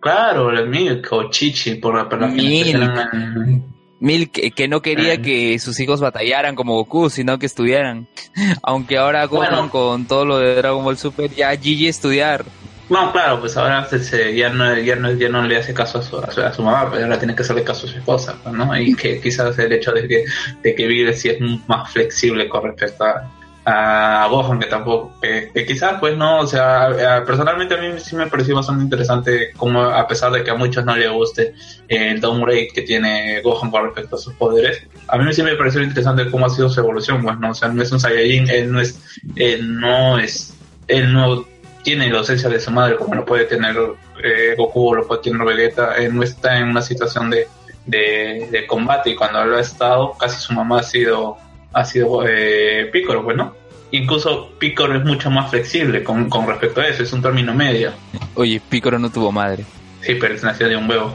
S2: Claro, el Milk o Chichi, por, por las
S1: Milk.
S2: que
S1: Milk, que- no quería
S2: Ah.
S1: que sus hijos batallaran como Goku, sino que estudiaran. Aunque ahora Gohan
S2: Bueno.
S1: con todo lo de Dragon Ball Super ya Gigi estudiar.
S2: No, claro, pues ahora se, se- ya, no, ya, no, le hace caso a su, a su, mamá, pero ahora tiene que hacerle caso a su esposa, pues, ¿no? Y que quizás el hecho de que, de que vive sí es más flexible con respecto a, a Gohan que tampoco que, que quizás pues no o sea eh, personalmente a mí sí me pareció bastante interesante como a pesar de que a muchos no le guste eh, el downgrade que tiene Gohan con respecto a sus poderes a mí sí me pareció interesante cómo ha sido su evolución pues no o sea no es un Saiyajin él no es él no es él no tiene la ausencia de su madre como lo puede tener eh, Goku o lo puede tener Vegeta él no está en una situación de, de, de combate y cuando lo ha estado casi su mamá ha sido ha sido eh, Piccolo, pues, ¿no? Incluso Piccolo es mucho más flexible con, con respecto a eso, es un término medio.
S1: Oye, Piccolo no tuvo madre.
S2: Sí, pero es nació de un huevo.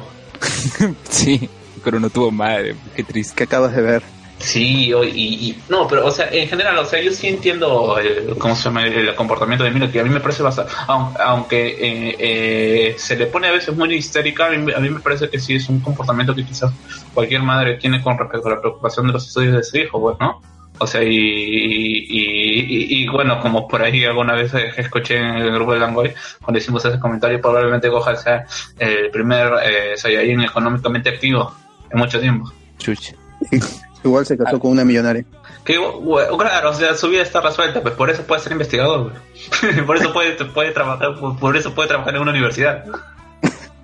S1: sí, Piccolo no tuvo madre, qué triste.
S3: que acabas de ver.
S2: Sí, o- y, y- no, pero o sea, en general, o sea, yo sí entiendo el, cómo se llama el, comportamiento de Milo, que a mí me parece bastante, aun- aunque eh, eh, se le pone a veces muy histérica, a mí, a mí me parece que sí es un comportamiento que quizás cualquier madre tiene con respecto a la preocupación de los estudios de su hijo, pues, ¿no? O sea, y, y, y- y, bueno, como por ahí alguna vez eh, escuché en el grupo de Langoy, cuando hicimos ese comentario, probablemente Gohan sea el primer eh, Saiyajin económicamente activo en mucho tiempo.
S1: Chucha.
S3: Igual se casó con una millonaria.
S2: Que, güey, claro, o sea, su vida está resuelta, pues por eso puede ser investigador, güey. por eso puede, puede trabajar, por, eso puede trabajar en una universidad.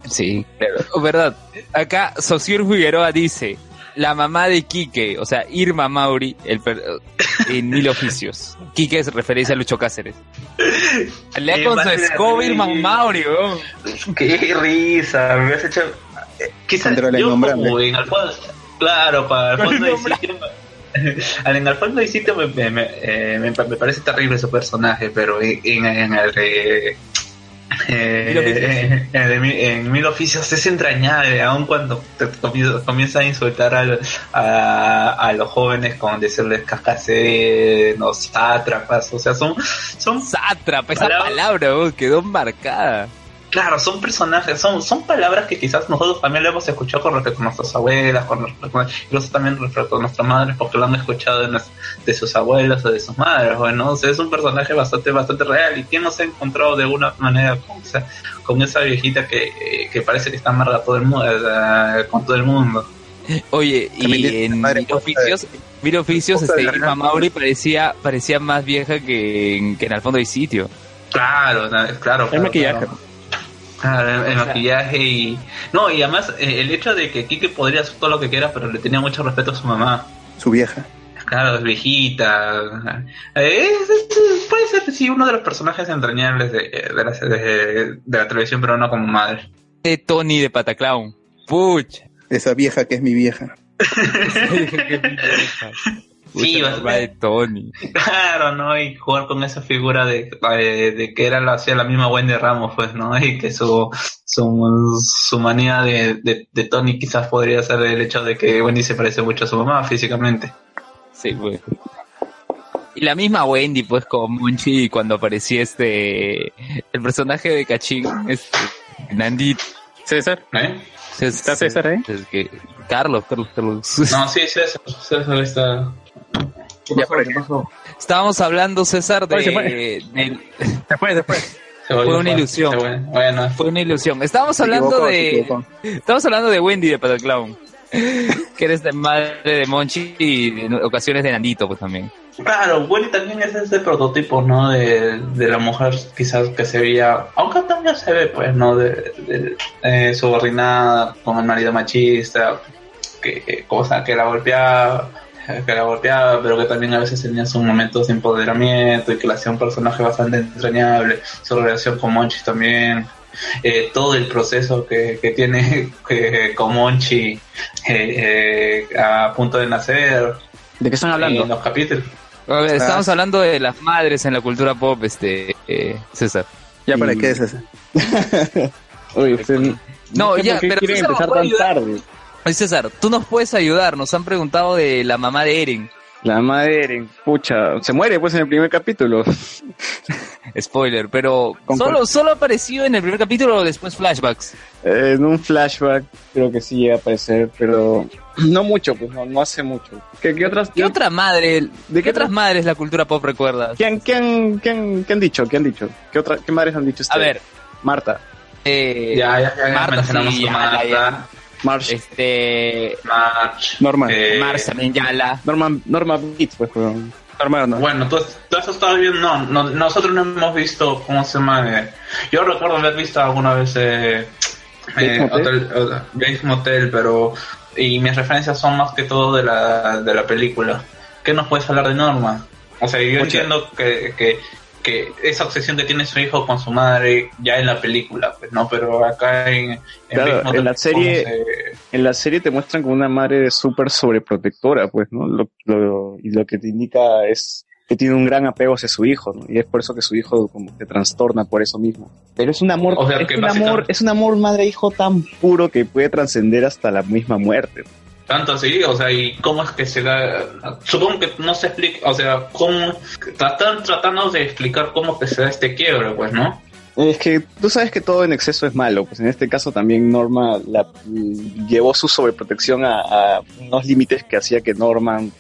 S1: Sí, claro. Verdad. Acá Sociur Figueroa dice, la mamá de Quique, o sea, Irma Mauri, el per- en mil oficios. Quique es referencia a Lucho Cáceres. Lea con su escoba. Irma Mauri, weón.
S2: Qué risa, me has hecho... eh, Quizás yo como en el fondo, claro, para el fondo del sitio, en el fondo del sitio me, me, me, eh, me- parece terrible su personaje, pero en, en, en el. Eh, en, mil oficios es entrañable, aun cuando te comienza, a insultar al- a, a los jóvenes con decirles cascaseros, sátrapas, o sea, son, son
S1: Sátrapa, esa
S2: Palabra-
S1: palabra, weón, quedó marcada.
S2: Claro, son personajes, son, son palabras que quizás nosotros también lo hemos escuchado con respecto a nuestras abuelas, con respecto, incluso también respecto a nuestras madres, porque lo han escuchado de, de sus abuelos o de sus madres, bueno, o sea, es un personaje bastante, bastante real y quién no se ha encontrado de alguna manera con esa, con esa viejita que, eh, que parece que está amarga todo el mundo, con todo el mundo.
S1: Oye,
S3: También
S1: y en Mil Oficios, Mil Oficios, este, Irma. Mauri parecía, parecía más vieja que en, que en el fondo del sitio.
S2: Claro, claro.
S3: El
S2: claro,
S3: maquillaje.
S2: claro. Claro, el, el maquillaje y... No, y además eh, el hecho de que Kike podría hacer todo lo que quiera, pero le tenía mucho respeto a su mamá.
S3: Su vieja.
S2: Claro, es viejita. Eh, es- es- puede ser, sí, uno de los personajes entrañables de, de, la, de, de la televisión peruana como madre.
S1: De Tony de Pataclown. Pucha.
S3: Esa vieja que es mi vieja.
S1: Pucha,
S2: Sí,
S1: la
S2: bastante.
S1: Mamá de Tony.
S2: Claro, ¿no? Y jugar con esa figura de, de, de que era la, hacía la misma Wendy Ramos, pues, ¿no? Y que su, su, su manía de, de, de Tony quizás podría ser el hecho de que Wendy se parece mucho a su mamá físicamente.
S1: Sí, pues. Y la misma Wendy, pues, con Monchi cuando aparecía este. El personaje de Cachín, este. Nandito.
S3: César.
S2: ¿Eh?
S3: ¿Está César ahí?
S1: Es que, Carlos, Carlos, Carlos.
S2: No, sí, César, César está... ¿Qué
S3: Ya
S2: pasó?
S3: por
S2: ¿Qué pasó?
S1: Estábamos hablando, César, de.
S3: Se fue. después.
S2: Se volvió
S1: Fue una ilusión.
S2: Fue. Bueno,
S1: Fue una ilusión. Estábamos
S3: Se
S1: hablando de. Estamos hablando de Wendy de Pataclown. que eres de madre de Monchi y en ocasiones de Nandito, pues también.
S2: Claro, Wendy también es ese prototipo, ¿no? De, de la mujer quizás que se veía, aunque también se ve, pues, ¿no? De, de eh, subordinada, con el marido machista, que, que, cosa, que la golpeaba, que la golpeaba, pero que también a veces tenía sus momentos de empoderamiento y que le hacía un personaje bastante entrañable, su relación con Monchi también. eh, todo el proceso que, que tiene que, con Monchi eh, eh, a punto de nacer
S3: ¿De qué están hablando?
S2: en los capítulos.
S1: A ver, estamos
S3: Ah.
S1: hablando de las madres en la cultura pop, este, eh, César.
S3: ¿Ya para
S4: Y-
S3: qué ese?
S4: Oye, usted,
S1: No, ya, pero César
S4: empezar tan tarde.
S1: Oye, César, tú nos puedes ayudar. Nos han preguntado de la mamá de Eren.
S4: La madre, Eren, pucha, se muere pues en el primer capítulo.
S1: Spoiler, pero solo, solo apareció en el primer capítulo o después flashbacks.
S4: Eh, en un flashback creo que sí llega a aparecer, pero no mucho, pues no, no hace mucho. ¿Qué, qué otras?
S1: ¿Qué otra madre,
S4: ¿De
S1: qué
S4: qué
S1: otras
S4: otra-
S1: madres la cultura pop recuerdas?
S4: ¿Qué han, qué han, qué han, dicho? ¿Qué han dicho? ¿Qué, otra, qué madres han dicho
S1: A
S4: ustedes?
S1: ver,
S4: Marta,
S1: eh,
S2: Ya, ya, ya
S1: Marta,
S2: mencionamos
S1: sí,
S2: a
S1: ya,
S2: Marta,
S1: ya.
S4: Marsh,
S1: este,
S2: March,
S3: Normal.
S2: eh,
S1: Mars también, Yala.
S4: Norman, Norma Bates, pues.
S3: Hermano.
S2: Bueno, tú, tú has estado viendo, no, no, nosotros no hemos visto, ¿cómo se llama? Eh, yo recuerdo haber visto alguna vez eh, eh. Hotel, Bates Motel, pero y mis referencias son más que todo de la, de la película. ¿Qué nos puedes hablar de Norma? O sea, yo entiendo que, que, que esa obsesión que tiene su hijo con su madre ya en la película, pues no, pero acá en, en
S4: Claro, en la serie-
S2: ¿cómo se-
S4: En la serie te muestran como una madre súper sobreprotectora, pues, ¿no? Lo, lo- y lo que te indica es que tiene un gran apego hacia su hijo, ¿no? Y es por eso que su hijo como que trastorna por eso mismo. Pero es un amor,
S2: O sea,
S4: es un amor, es un amor madre-hijo tan puro que puede trascender hasta la misma muerte.
S2: Tanto así, o sea, y cómo es que se da. Supongo que no se explica, o sea, cómo. Están tratando de explicar cómo que se da este quiebre, pues, ¿no?
S4: Es que tú sabes que todo en exceso es malo, pues en este caso también Norma la, llevó su sobreprotección a, a unos límites que hacía que Norman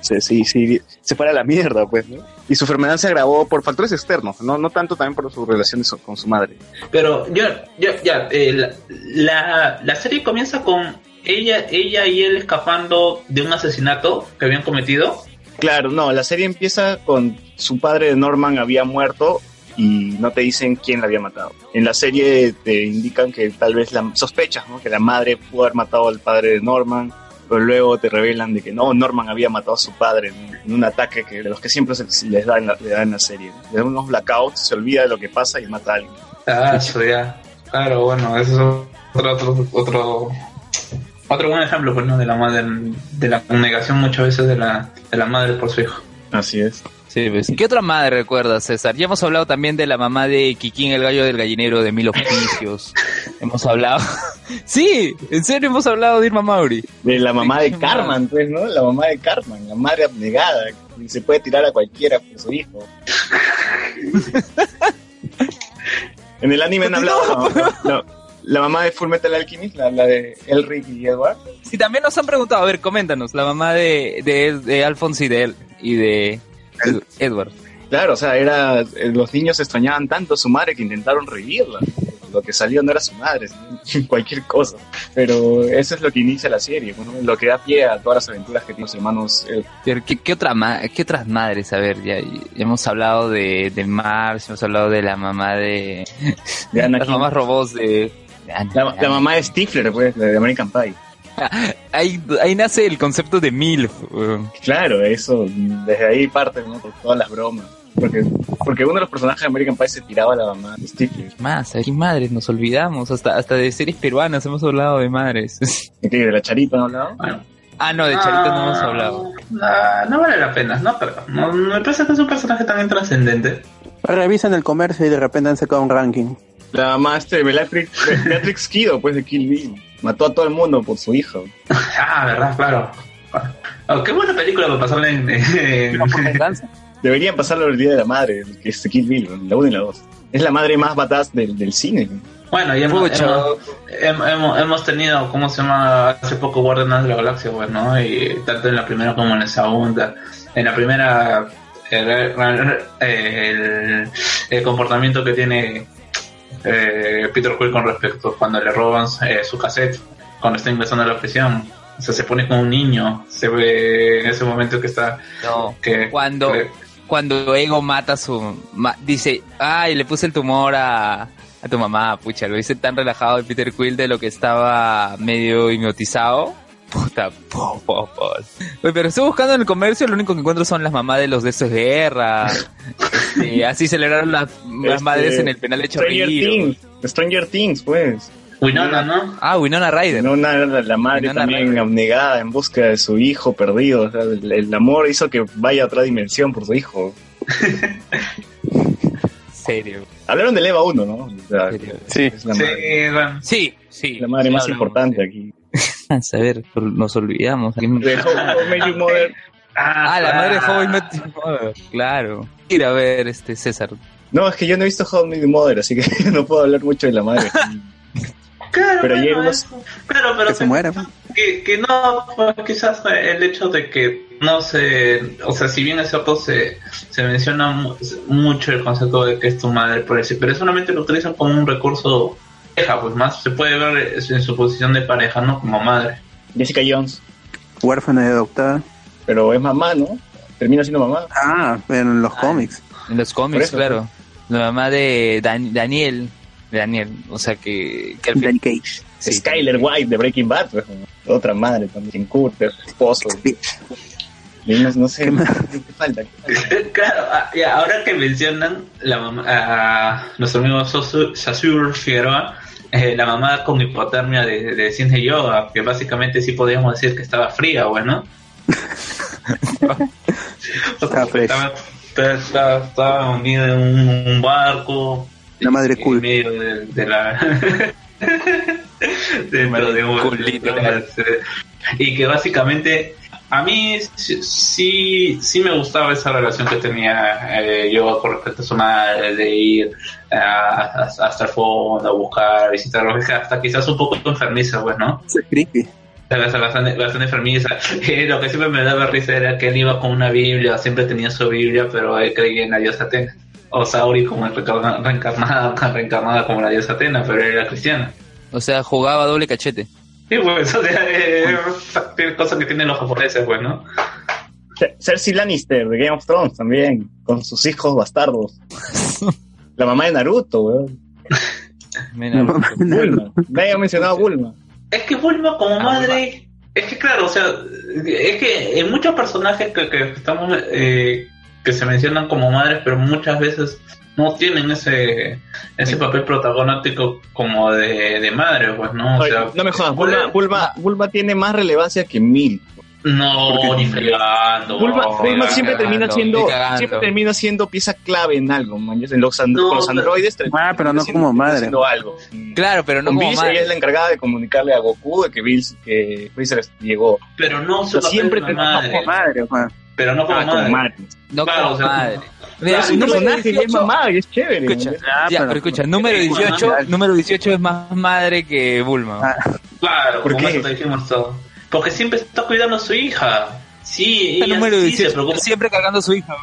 S4: se, se, se, se fuera a la mierda, pues, ¿no? Y su enfermedad se agravó por factores externos, no, no tanto también por su relación con su madre.
S2: Pero ya, ya, ya, eh, la, la, la serie comienza con ella, ella y él escapando de un asesinato que habían cometido.
S4: Claro, no, la serie empieza con su padre de Norman había muerto y no te dicen quién la había matado. En la serie te indican que tal vez la sospechas, ¿no? Que la madre pudo haber matado al padre de Norman, pero luego te revelan de que no, Norman había matado a su padre en, un ataque que de los que siempre se, les da en la, le da en la serie. Le unos blackouts, se olvida de lo que pasa y mata a alguien.
S2: Ah, eso ya. Claro, bueno, eso es otro, otro, otro, otro buen ejemplo, pues, ¿no? De la madre, de la negación muchas veces de la, de la madre por su hijo.
S4: Así es.
S1: Sí, pues. ¿Qué otra madre recuerdas, César? Ya hemos hablado también de la mamá de Kikín, el gallo del gallinero de mil oficios. hemos hablado. sí, en serio hemos hablado de Irma Mauri.
S4: De la mamá de
S1: Qué
S4: Carmen, pues, ¿no? La mamá de Carmen, la madre abnegada, que se puede tirar a cualquiera por su hijo. en el anime han hablado, ¿no? La mamá de Full Metal Alchemist, la, la de Elric y Edward.
S1: Sí, también nos han preguntado, a ver, coméntanos, la mamá de, de, de Alphonse y de, él, y de Ed- Edward.
S4: Claro, o sea, era, eh, los niños extrañaban tanto a su madre que intentaron revivirla. Lo que salió no era su madre, sino cualquier cosa. Pero eso es lo que inicia la serie, ¿no? lo que da pie a todas las aventuras que tienen los hermanos eh,
S1: Pero, ¿qué, qué otra ma- ¿Qué otras madres? A ver, ya, ya hemos hablado de, de Mars, hemos hablado de la mamá de...
S4: de Anakin.
S1: Las mamás robots de...
S4: La, la mamá de Stifler, pues, de American Pie.
S1: Ahí, ahí nace el concepto de MILF.
S4: Claro, eso, desde ahí parte, ¿no? Por todas las bromas. Porque, porque uno de los personajes de American Pie se tiraba a la mamá de Stifler.
S1: Más, aquí madres, nos olvidamos. Hasta, hasta de series peruanas hemos hablado de madres.
S4: ¿De qué? ¿De la charita no hablado?
S2: Bueno.
S1: ah, no, de Charito no hemos hablado.
S2: No, no vale la pena, no, pero no, me parece que es un personaje también trascendente.
S3: Revisan el comercio y de repente han sacado un ranking.
S4: La mamá este, Bellatrix, Bellatrix Kido, pues, de Kill Bill. Mató a todo el mundo por su hijo.
S2: Ah, verdad, claro. Oh, qué buena película para pasarla en, en-.
S4: Deberían pasarlo el Día de la Madre, que es de Kill Bill, la 1 y la 2. Es la madre más badass del, del cine.
S2: Bueno, y hemos, hemos, hem- hemos, hemos tenido, ¿cómo se llama? Hace poco Guardianes de la Galaxia, bueno, y tanto en la primera como en la segunda. En la primera, el, el, el comportamiento que tiene eh, Peter Quill con respecto cuando le roban eh, su cassette, cuando está ingresando a la prisión. O sea, se pone como un niño, se ve en ese momento que está...
S1: No.
S2: Que,
S1: Cuando,
S2: que-
S1: cuando Ego mata a su... ma- dice, ay, le puse el tumor a, a tu mamá, pucha, lo dice tan relajado de Peter Quill de lo que estaba medio hipnotizado. Puta, po, po, po. Pero estoy buscando en el comercio, lo único que encuentro son las mamás de los de estos de guerra. Este, así celebraron las, las
S4: Este,
S1: madres en el penal de
S4: Stranger
S1: Chorrillo.
S4: Things, Stranger Things, pues.
S2: Winona, ¿no?
S1: Ah, Winona Ryder.
S4: No, una, la, la madre
S1: Winona
S4: también
S1: Ryder.
S4: abnegada en busca de su hijo perdido. O sea, el, el amor hizo que vaya a otra dimensión por su hijo.
S1: Serio.
S4: Hablaron del EVA 1, ¿no? O sea.
S3: Sí.
S4: es la
S2: Sí,
S4: madre,
S2: bueno.
S1: Sí, sí.
S4: la madre
S1: Sí,
S4: más
S1: hablamos,
S4: importante
S1: sí.
S4: aquí.
S1: A ver, nos olvidamos.
S4: De How, Mother.
S1: Ah, la madre de How I Met Your Mother, claro. Ir a ver, este, César.
S4: No, es que yo no he visto How I Met Your Mother, así que no puedo hablar mucho de la madre.
S2: Claro,
S4: Pero ayer
S2: bueno,
S4: unos-.
S2: Claro, pero
S3: Que se muera.
S2: que, que no, pues, quizás el hecho de que no se, o sea, si bien es cierto, se, se menciona mu- mucho el concepto de que es tu madre, por decir, pero solamente lo utilizan como un recurso pareja, pues más se puede ver en su posición de pareja, no como madre.
S4: Jessica Jones.
S3: Huérfana y adoptada.
S4: Pero es mamá, ¿no? termina siendo mamá.
S3: Ah, en los
S1: Ah.
S3: cómics.
S1: En los cómics,
S4: eso,
S1: claro. La mamá de Dan- Daniel. Daniel. O sea que. que
S3: Danny Cage.
S1: sí.
S4: Skyler White de Breaking Bad, pues, otra madre también, su esposo. Y no, no sé,
S3: ¿Qué?
S4: ¿qué, falta? ¿Qué falta?
S2: Claro, ah, ya, ahora que mencionan la mamá, a nuestro amigo Sasur Figueroa, eh, la mamá con hipotermia de, de Ciencia Yoga, que básicamente sí podríamos decir que estaba fría, bueno.
S3: Estaba fresh.
S2: estaba, estaba, estaba hundido en un, un barco.
S3: La madre
S2: en
S3: cool.
S2: medio de, de la. dentro de un.
S1: Culito.
S2: y que básicamente a mí sí- sí sí me gustaba esa relación que tenía eh, yo con respecto a su madre de ir hasta el fondo a buscar a visitar hasta quizás un poco enfermiza pues no
S3: es creepy.
S2: bastante, bastante, enfermiza y lo que siempre me daba risa era que él iba con una biblia siempre tenía su biblia pero él creía en la diosa Atena o Sauri como reencarnada, reencarnada, reencarnada como la diosa Atena pero él era cristiana
S1: O sea, jugaba doble cachete.
S2: Sí, o sea, eh, eh, cosas que tienen los japoneses, pues, ¿no?
S4: Cer- Cersei Lannister de Game of Thrones también, con sus hijos bastardos. La mamá de Naruto, weón.
S3: La mamá de
S4: Bulma. Nadie ha mencionado a Bulma.
S2: Es que Bulma como madre, es que claro, o sea, es que en muchos personajes que, que estamos, eh, que se mencionan como madres, pero muchas veces no tienen ese ese papel protagónico como de, de madre, pues, ¿no? O
S4: Oye,
S2: sea,
S4: no me jodas, Bulma, Bulma, Bulma tiene más relevancia que Mil.
S2: no,
S4: porque-
S2: ni fregando.
S4: Bulma,
S2: no,
S4: Bulma
S2: ni
S4: siempre
S1: cagando,
S4: termina siendo, siempre termina siendo pieza clave en algo, man. En los, and-
S2: No,
S4: con los androides termina
S3: Ah, pero no
S4: siendo-
S3: como madre.
S4: algo.
S1: Claro, pero no
S4: Con
S1: como
S4: Bills,
S1: madre.
S4: ella es la encargada de comunicarle a Goku de que Bills, que Freezer llegó.
S2: Pero no
S4: Pero siempre
S2: papel
S4: te-
S2: como madre,
S3: Como madre, Juan.
S2: Pero no como
S4: Ah,
S2: madre.
S4: madre.
S1: No
S2: Claro,
S1: como
S2: o sea,
S1: madre. Mira,
S2: claro,
S4: Es un
S1: número
S4: personaje y es
S1: 18
S4: mamá y es chévere.
S1: Escucha.
S3: Ah,
S1: ya,
S3: pero-
S1: pero escucha, número
S2: Mamá.
S1: 18, número 18 es más madre que Bulma.
S3: Ah,
S2: Claro,
S4: ¿Por
S2: como
S4: qué?
S2: eso te dijimos todo. Porque siempre está cuidando a su hija. Sí,
S1: El
S2: ella
S1: número
S2: sí
S1: 18,
S2: se preocupa.
S1: siempre cargando a su hija.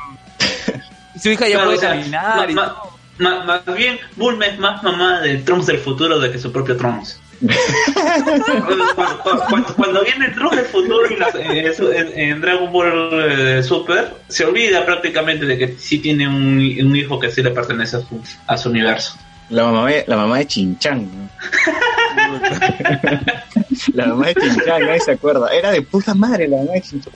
S1: Y su hija ya
S2: Claro,
S1: puede
S2: o sea,
S1: caminar y
S2: más bien, Bulma es más mamá del Trunks del futuro de que su propio Trunks. Cuando, cuando- viene el Trunks del futuro y la- eh, en, en Dragon Ball eh, Super, se olvida prácticamente de que sí tiene un, un hijo que sí le pertenece a su, a su universo.
S4: La mamá de, la mamá de Chinchan. ¿no? la mamá de Chinchan, nadie se acuerda. Era de puta madre la mamá de Chinchan.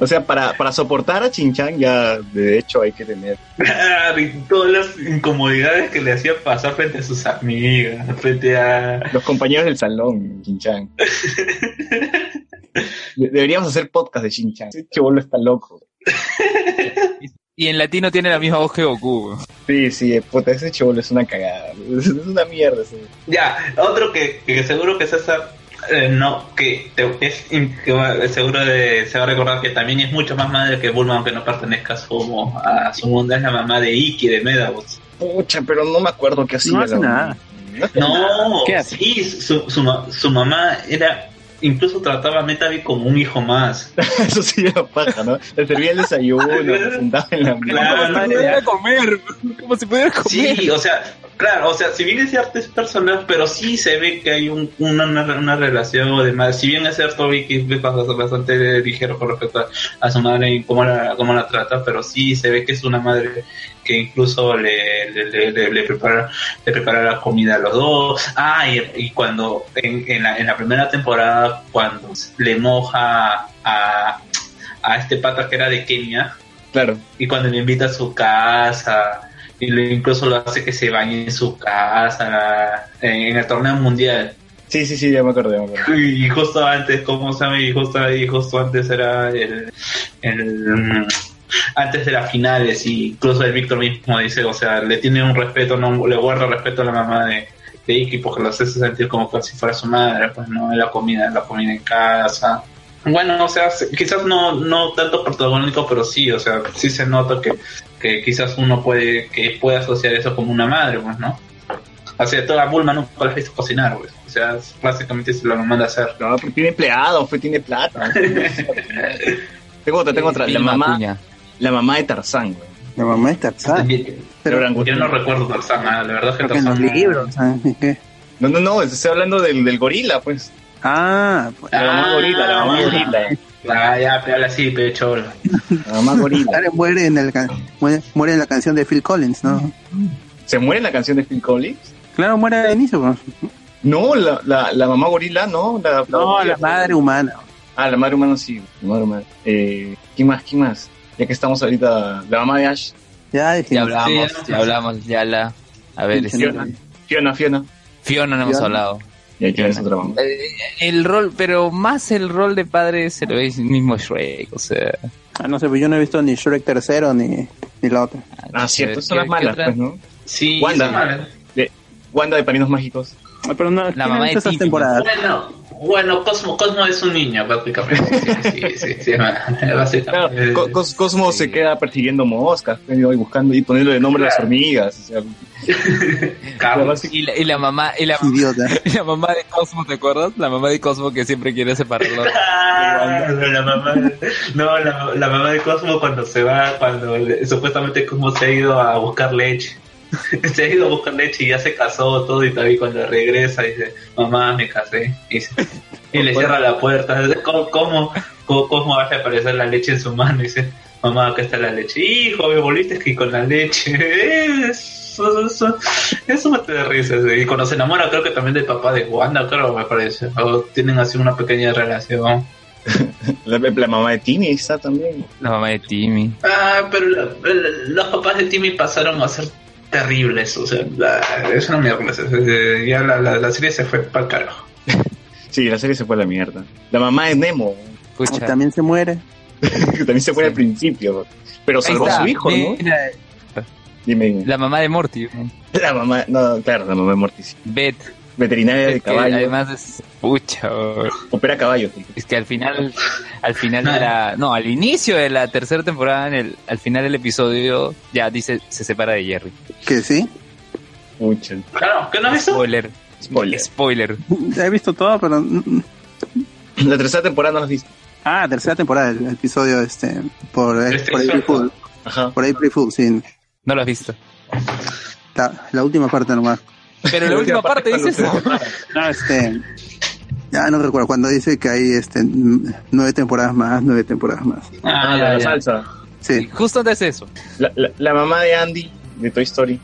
S4: O sea, para, para soportar a Chinchan ya de hecho hay que tener.
S2: Todas las incomodidades que le hacía pasar frente a sus amigas, frente a...
S4: Los compañeros del salón, Chinchan. De- Deberíamos hacer podcast de Chinchan. Ese chivolo está loco.
S1: Y en latino tiene la misma voz que Goku.
S4: Sí, sí, puta, ese chivolo es una cagada. Es una mierda. ese.
S2: Ya, otro que, que seguro que César eh, no, que te- es que va- seguro de, se va a recordar que también es mucho más madre que Bulma, aunque no pertenezca a su, a su mundo, es la mamá de Iki de Medabots.
S4: Pucha, pero no me acuerdo qué hacía.
S3: No hace nada.
S4: No hace nada.
S2: No,
S3: ¿Qué hace?
S2: sí, su, su, su mamá era, incluso trataba a Metavi como un hijo más.
S4: Eso sí era paja, ¿no? Le servía el desayuno, le sentaba en la
S2: Claro.
S1: Como si pudiera comer. Como si pudiera comer.
S2: Sí, o sea, claro, o sea, si bien es cierto es personal, pero sí se ve que hay un, una, una, una relación de madre. Si bien es cierto, Vicky es bastante, bastante ligero con respecto a, a su madre y cómo la, cómo la trata, pero sí se ve que es una madre que incluso le, le, le, le- le prepara, le prepara la comida a los dos. Ah, y, y cuando en, en, la, en la primera temporada, cuando le moja a, a este pata que era de Kenia,
S4: Claro.
S2: y cuando le invita a su casa y le incluso lo hace que se bañe en su casa en, en el torneo mundial
S4: Sí, sí, sí, ya me acordé, ya me acordé.
S2: y justo antes como sabe y justo ahí justo antes era el, el antes de las finales y incluso el Víctor mismo dice o sea le tiene un respeto no le guarda respeto a la mamá de de Iki porque lo hace sentir como que si fuera su madre pues no la comida la comida en casa bueno, o sea, se- quizás no, no tanto protagónico, pero sí, o sea, sí se nota que, que quizás uno puede, que puede asociar eso como una madre, pues, ¿no? O sea, toda Bulma nunca la visto cocinar, pues. O sea, básicamente se lo manda a hacer.
S4: No, porque tiene empleado, pues tiene plata. tengo otra, tengo otra. La mamá. La mamá de Tarzán, güey.
S3: La mamá es Tarzán.
S4: Pero
S2: Yo no recuerdo Tarzán, ah, la verdad es que
S3: Creo que en los
S2: Tarzán. no-
S3: libros, ¿sabes? ¿Qué?
S4: No, no, no, estoy hablando del, del gorila, pues.
S3: Ah, pues,
S4: La mamá
S2: Ah,
S4: gorila, la mamá gorila.
S2: Ah, ya, pero habla así, pecholo.
S4: La mamá gorila.
S3: Muere en, el, muere, muere en la canción de Phil Collins, ¿no?
S4: ¿Se muere en la canción de Phil Collins?
S3: Claro, muere al inicio.
S4: No, la, la, la mamá gorila, no. La,
S3: No, la madre humana.
S4: Ah, la madre humana sí. La madre humana. Eh, ¿Quién más? ¿Quién más? Ya que estamos ahorita, la mamá de Ash,
S3: Ya dije.
S1: Ya hablamos,
S2: Sí, ya.
S1: ya hablamos, ya la... A ver, este,
S4: Fiona. Fiona, Fiona.
S1: Fiona no hemos
S3: Fiona.
S1: hablado.
S4: Y aquí es otra mamá.
S1: Eh, El rol, pero más el rol de padre se lo ve el mismo Shrek, o sea...
S3: Ah, no sé, pues yo no he visto ni Shrek tercero ni, ni la otra.
S4: Ah, cierto,
S1: ¿qué-
S4: son las malas, pues, ¿no?
S2: Sí,
S4: Wanda. De Wanda de Parinos Mágicos.
S3: Ah, Pero no, ¿quién ha
S1: mamá de
S3: esas temporadas?
S2: Bueno, Cosmo, Cosmo es un niño, prácticamente. Sí, sí, sí, sí,
S4: Claro,
S2: básicamente.
S4: Cos- Cosmo
S2: sí.
S4: se queda persiguiendo moscas pues, y buscando y poniendo de nombre a las
S2: Claro.
S4: hormigas. O sea,
S2: Carlos.
S1: Y la, y la mamá, y la,
S3: Idiota.
S1: y la mamá de Cosmo, ¿te acuerdas? La mamá de Cosmo que siempre quiere separarlo.
S2: Ah, la mamá, no, la, la mamá de Cosmo cuando se va, cuando supuestamente Cosmo se ha ido a buscar leche. Se ha ido a buscar leche y ya se casó todo y todavía cuando regresa dice, mamá, me casé. Y, dice- y le cierra la puerta. ¿Cómo, cómo, cómo, cómo hace aparecer la leche en su mano? Y dice, mamá, acá está la leche. Hijo, me volviste que con la leche. Eso, eso, eso me da risa. Y cuando se enamora creo que también del papá de Wanda, creo me parece. O tienen así una pequeña relación.
S4: la, la mamá de Timmy está también.
S1: La mamá de Timmy.
S2: Ah, pero la- la- los papás de Timmy pasaron a ser terribles, o sea, la- es una mierda. es- es- Ya la, la, la serie se fue para el carajo.
S4: Sí, la serie se fue a la mierda. La mamá de Nemo,
S1: Escucha.
S3: También se muere.
S4: que también se fue al principio. Pero salvó a su hijo, ¿no?
S1: Mira,
S4: Dime, dime.
S1: La mamá de Morty.
S4: La mamá, no, claro, la mamá de Mortis.
S1: Beth.
S4: Veterinaria de caballo.
S1: además es... Pucha.
S4: Opera caballos. tío.
S1: Es que al final, al final de la, no, al inicio de la tercera temporada, en el, al final del episodio, ya dice, se separa de Jerry.
S3: Que sí.
S4: Pucha.
S2: Claro, ¿qué no has visto?
S1: Spoiler,
S4: Spoiler.
S1: spoiler.
S3: Ya he visto todo, pero.
S4: La tercera temporada no la has visto.
S3: Ah, tercera temporada, el episodio este. Por,
S2: Este
S3: por April. Fool.
S4: Ajá.
S3: Por April Fool, sí.
S1: No lo has visto.
S3: La, la última parte nomás.
S1: Pero en la última parte dice eso.
S3: No, este. Ya no recuerdo cuando dice que hay este nueve temporadas más, nueve temporadas más.
S4: Ah,
S2: Ah,
S4: la,
S2: ya,
S4: la
S2: ya.
S4: salsa.
S3: Sí.
S1: Justo antes de eso.
S4: La, la, la mamá de Andy, de Toy Story.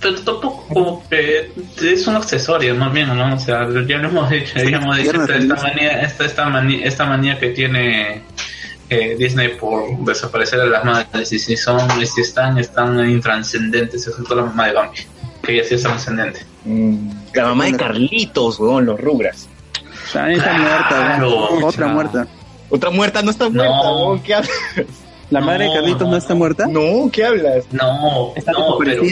S2: Pero tampoco como que es un accesorio, más bien, ¿no? O sea, ya lo hemos dicho,
S3: Viernes
S2: esta, manía, esta, esta, manía, esta manía que tiene eh, Disney por desaparecer a las madres y si son, y si están, están intranscendentes, excepto la mamá de Bambi, que ella sí es trascendente.
S4: Mm, la mamá de Carlitos, weón, los rugras.
S3: También está
S2: Claro,
S3: muerta. Otra
S1: chao.
S3: muerta.
S4: Otra muerta no está muerta,
S2: No.
S4: weón, ¿qué hablas?
S3: La madre de
S2: No,
S3: Carlitos no,
S2: no.
S3: está muerta.
S4: No, ¿qué hablas?
S2: No,
S3: Está
S2: no, pero,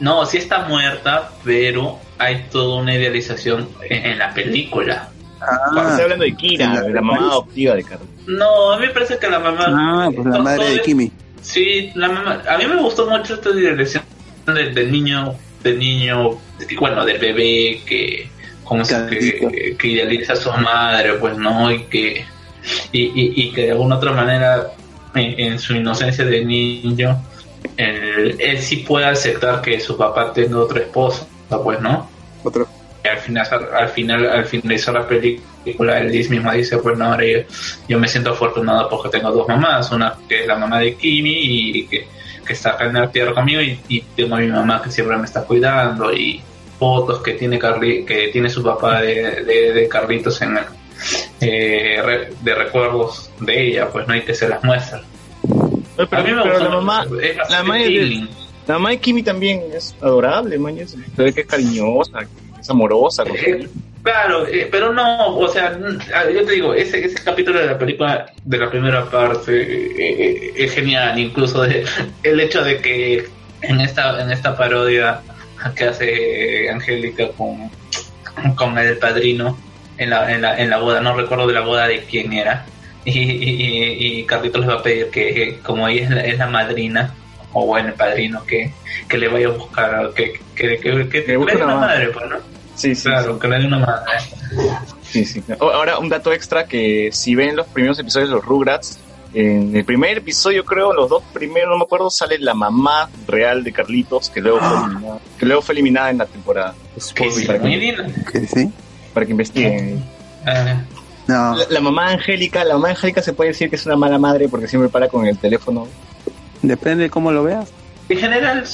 S2: no, sí está muerta, pero hay toda una idealización en, en la película.
S3: Ah,
S4: Estoy hablando de Kira,
S3: la-
S4: de la mamá adoptiva de Carlos.
S2: No, a mí me parece que la mamá...
S3: ah, pues la madre de Kimi.
S2: Sí, la mamá. A mí me gustó mucho esta dirección del, del niño, del niño, bueno, del bebé que, como se-
S3: Carlito.
S2: que, que idealiza a su madre, pues no, y que, y, y, y que de alguna otra manera, en, en su inocencia de niño, él, él sí puede aceptar que su papá tenga otro esposo, pues no.
S3: Otro.
S2: Y al final, al final, al finalizar la película, él mismo dice, pues no, ahora yo, yo me siento afortunado porque tengo dos mamás, una que es la mamá de Kimi y que, que está acá en la tierra conmigo y, y tengo a mi mamá que siempre me está cuidando y fotos que tiene Carli, que tiene su papá de, de, de Carlitos en el, eh, de recuerdos de ella, pues no hay que se las muestra.
S4: Pero,
S2: A mí me
S4: pero la mamá,
S2: es
S4: la mamá de-
S2: feeling.
S4: la mamá de Kimi también es adorable, man. Es, que es cariñosa, es amorosa. con
S2: Eh. Claro, eh, pero no, o sea, ah, yo te digo, ese, ese capítulo de la película, de la primera parte, eh, eh, es genial, incluso de, el hecho de que en esta, en esta parodia que hace Angélica con, con el padrino en la, en, la, en la boda, no recuerdo de la boda de quién era, y, y, y Carlitos les va a pedir que, como ella es la, es la madrina, o bueno, el padrino, que, que le vaya a buscar, que, que, que, que,
S4: Que
S2: le
S4: una
S2: una
S4: madre.
S2: madre, pues, ¿no?
S4: Sí, sí,
S2: Claro, que le dé una madre.
S4: sí, sí. Ahora, un dato extra que si ven los primeros episodios de los Rugrats, en el primer episodio, creo, los dos primeros, no me acuerdo, sale la mamá real de Carlitos, que luego fue eliminada, que luego fue eliminada en la temporada,
S2: Que sí,
S4: para,
S2: muy
S4: que,
S2: bien.
S3: Que sí.
S4: para que investiguen.
S2: Ah,
S3: No,
S4: La, la mamá Angélica, la mamá Angélica se puede decir que es una mala madre porque siempre para con el teléfono.
S3: depende de cómo lo veas.
S2: En general,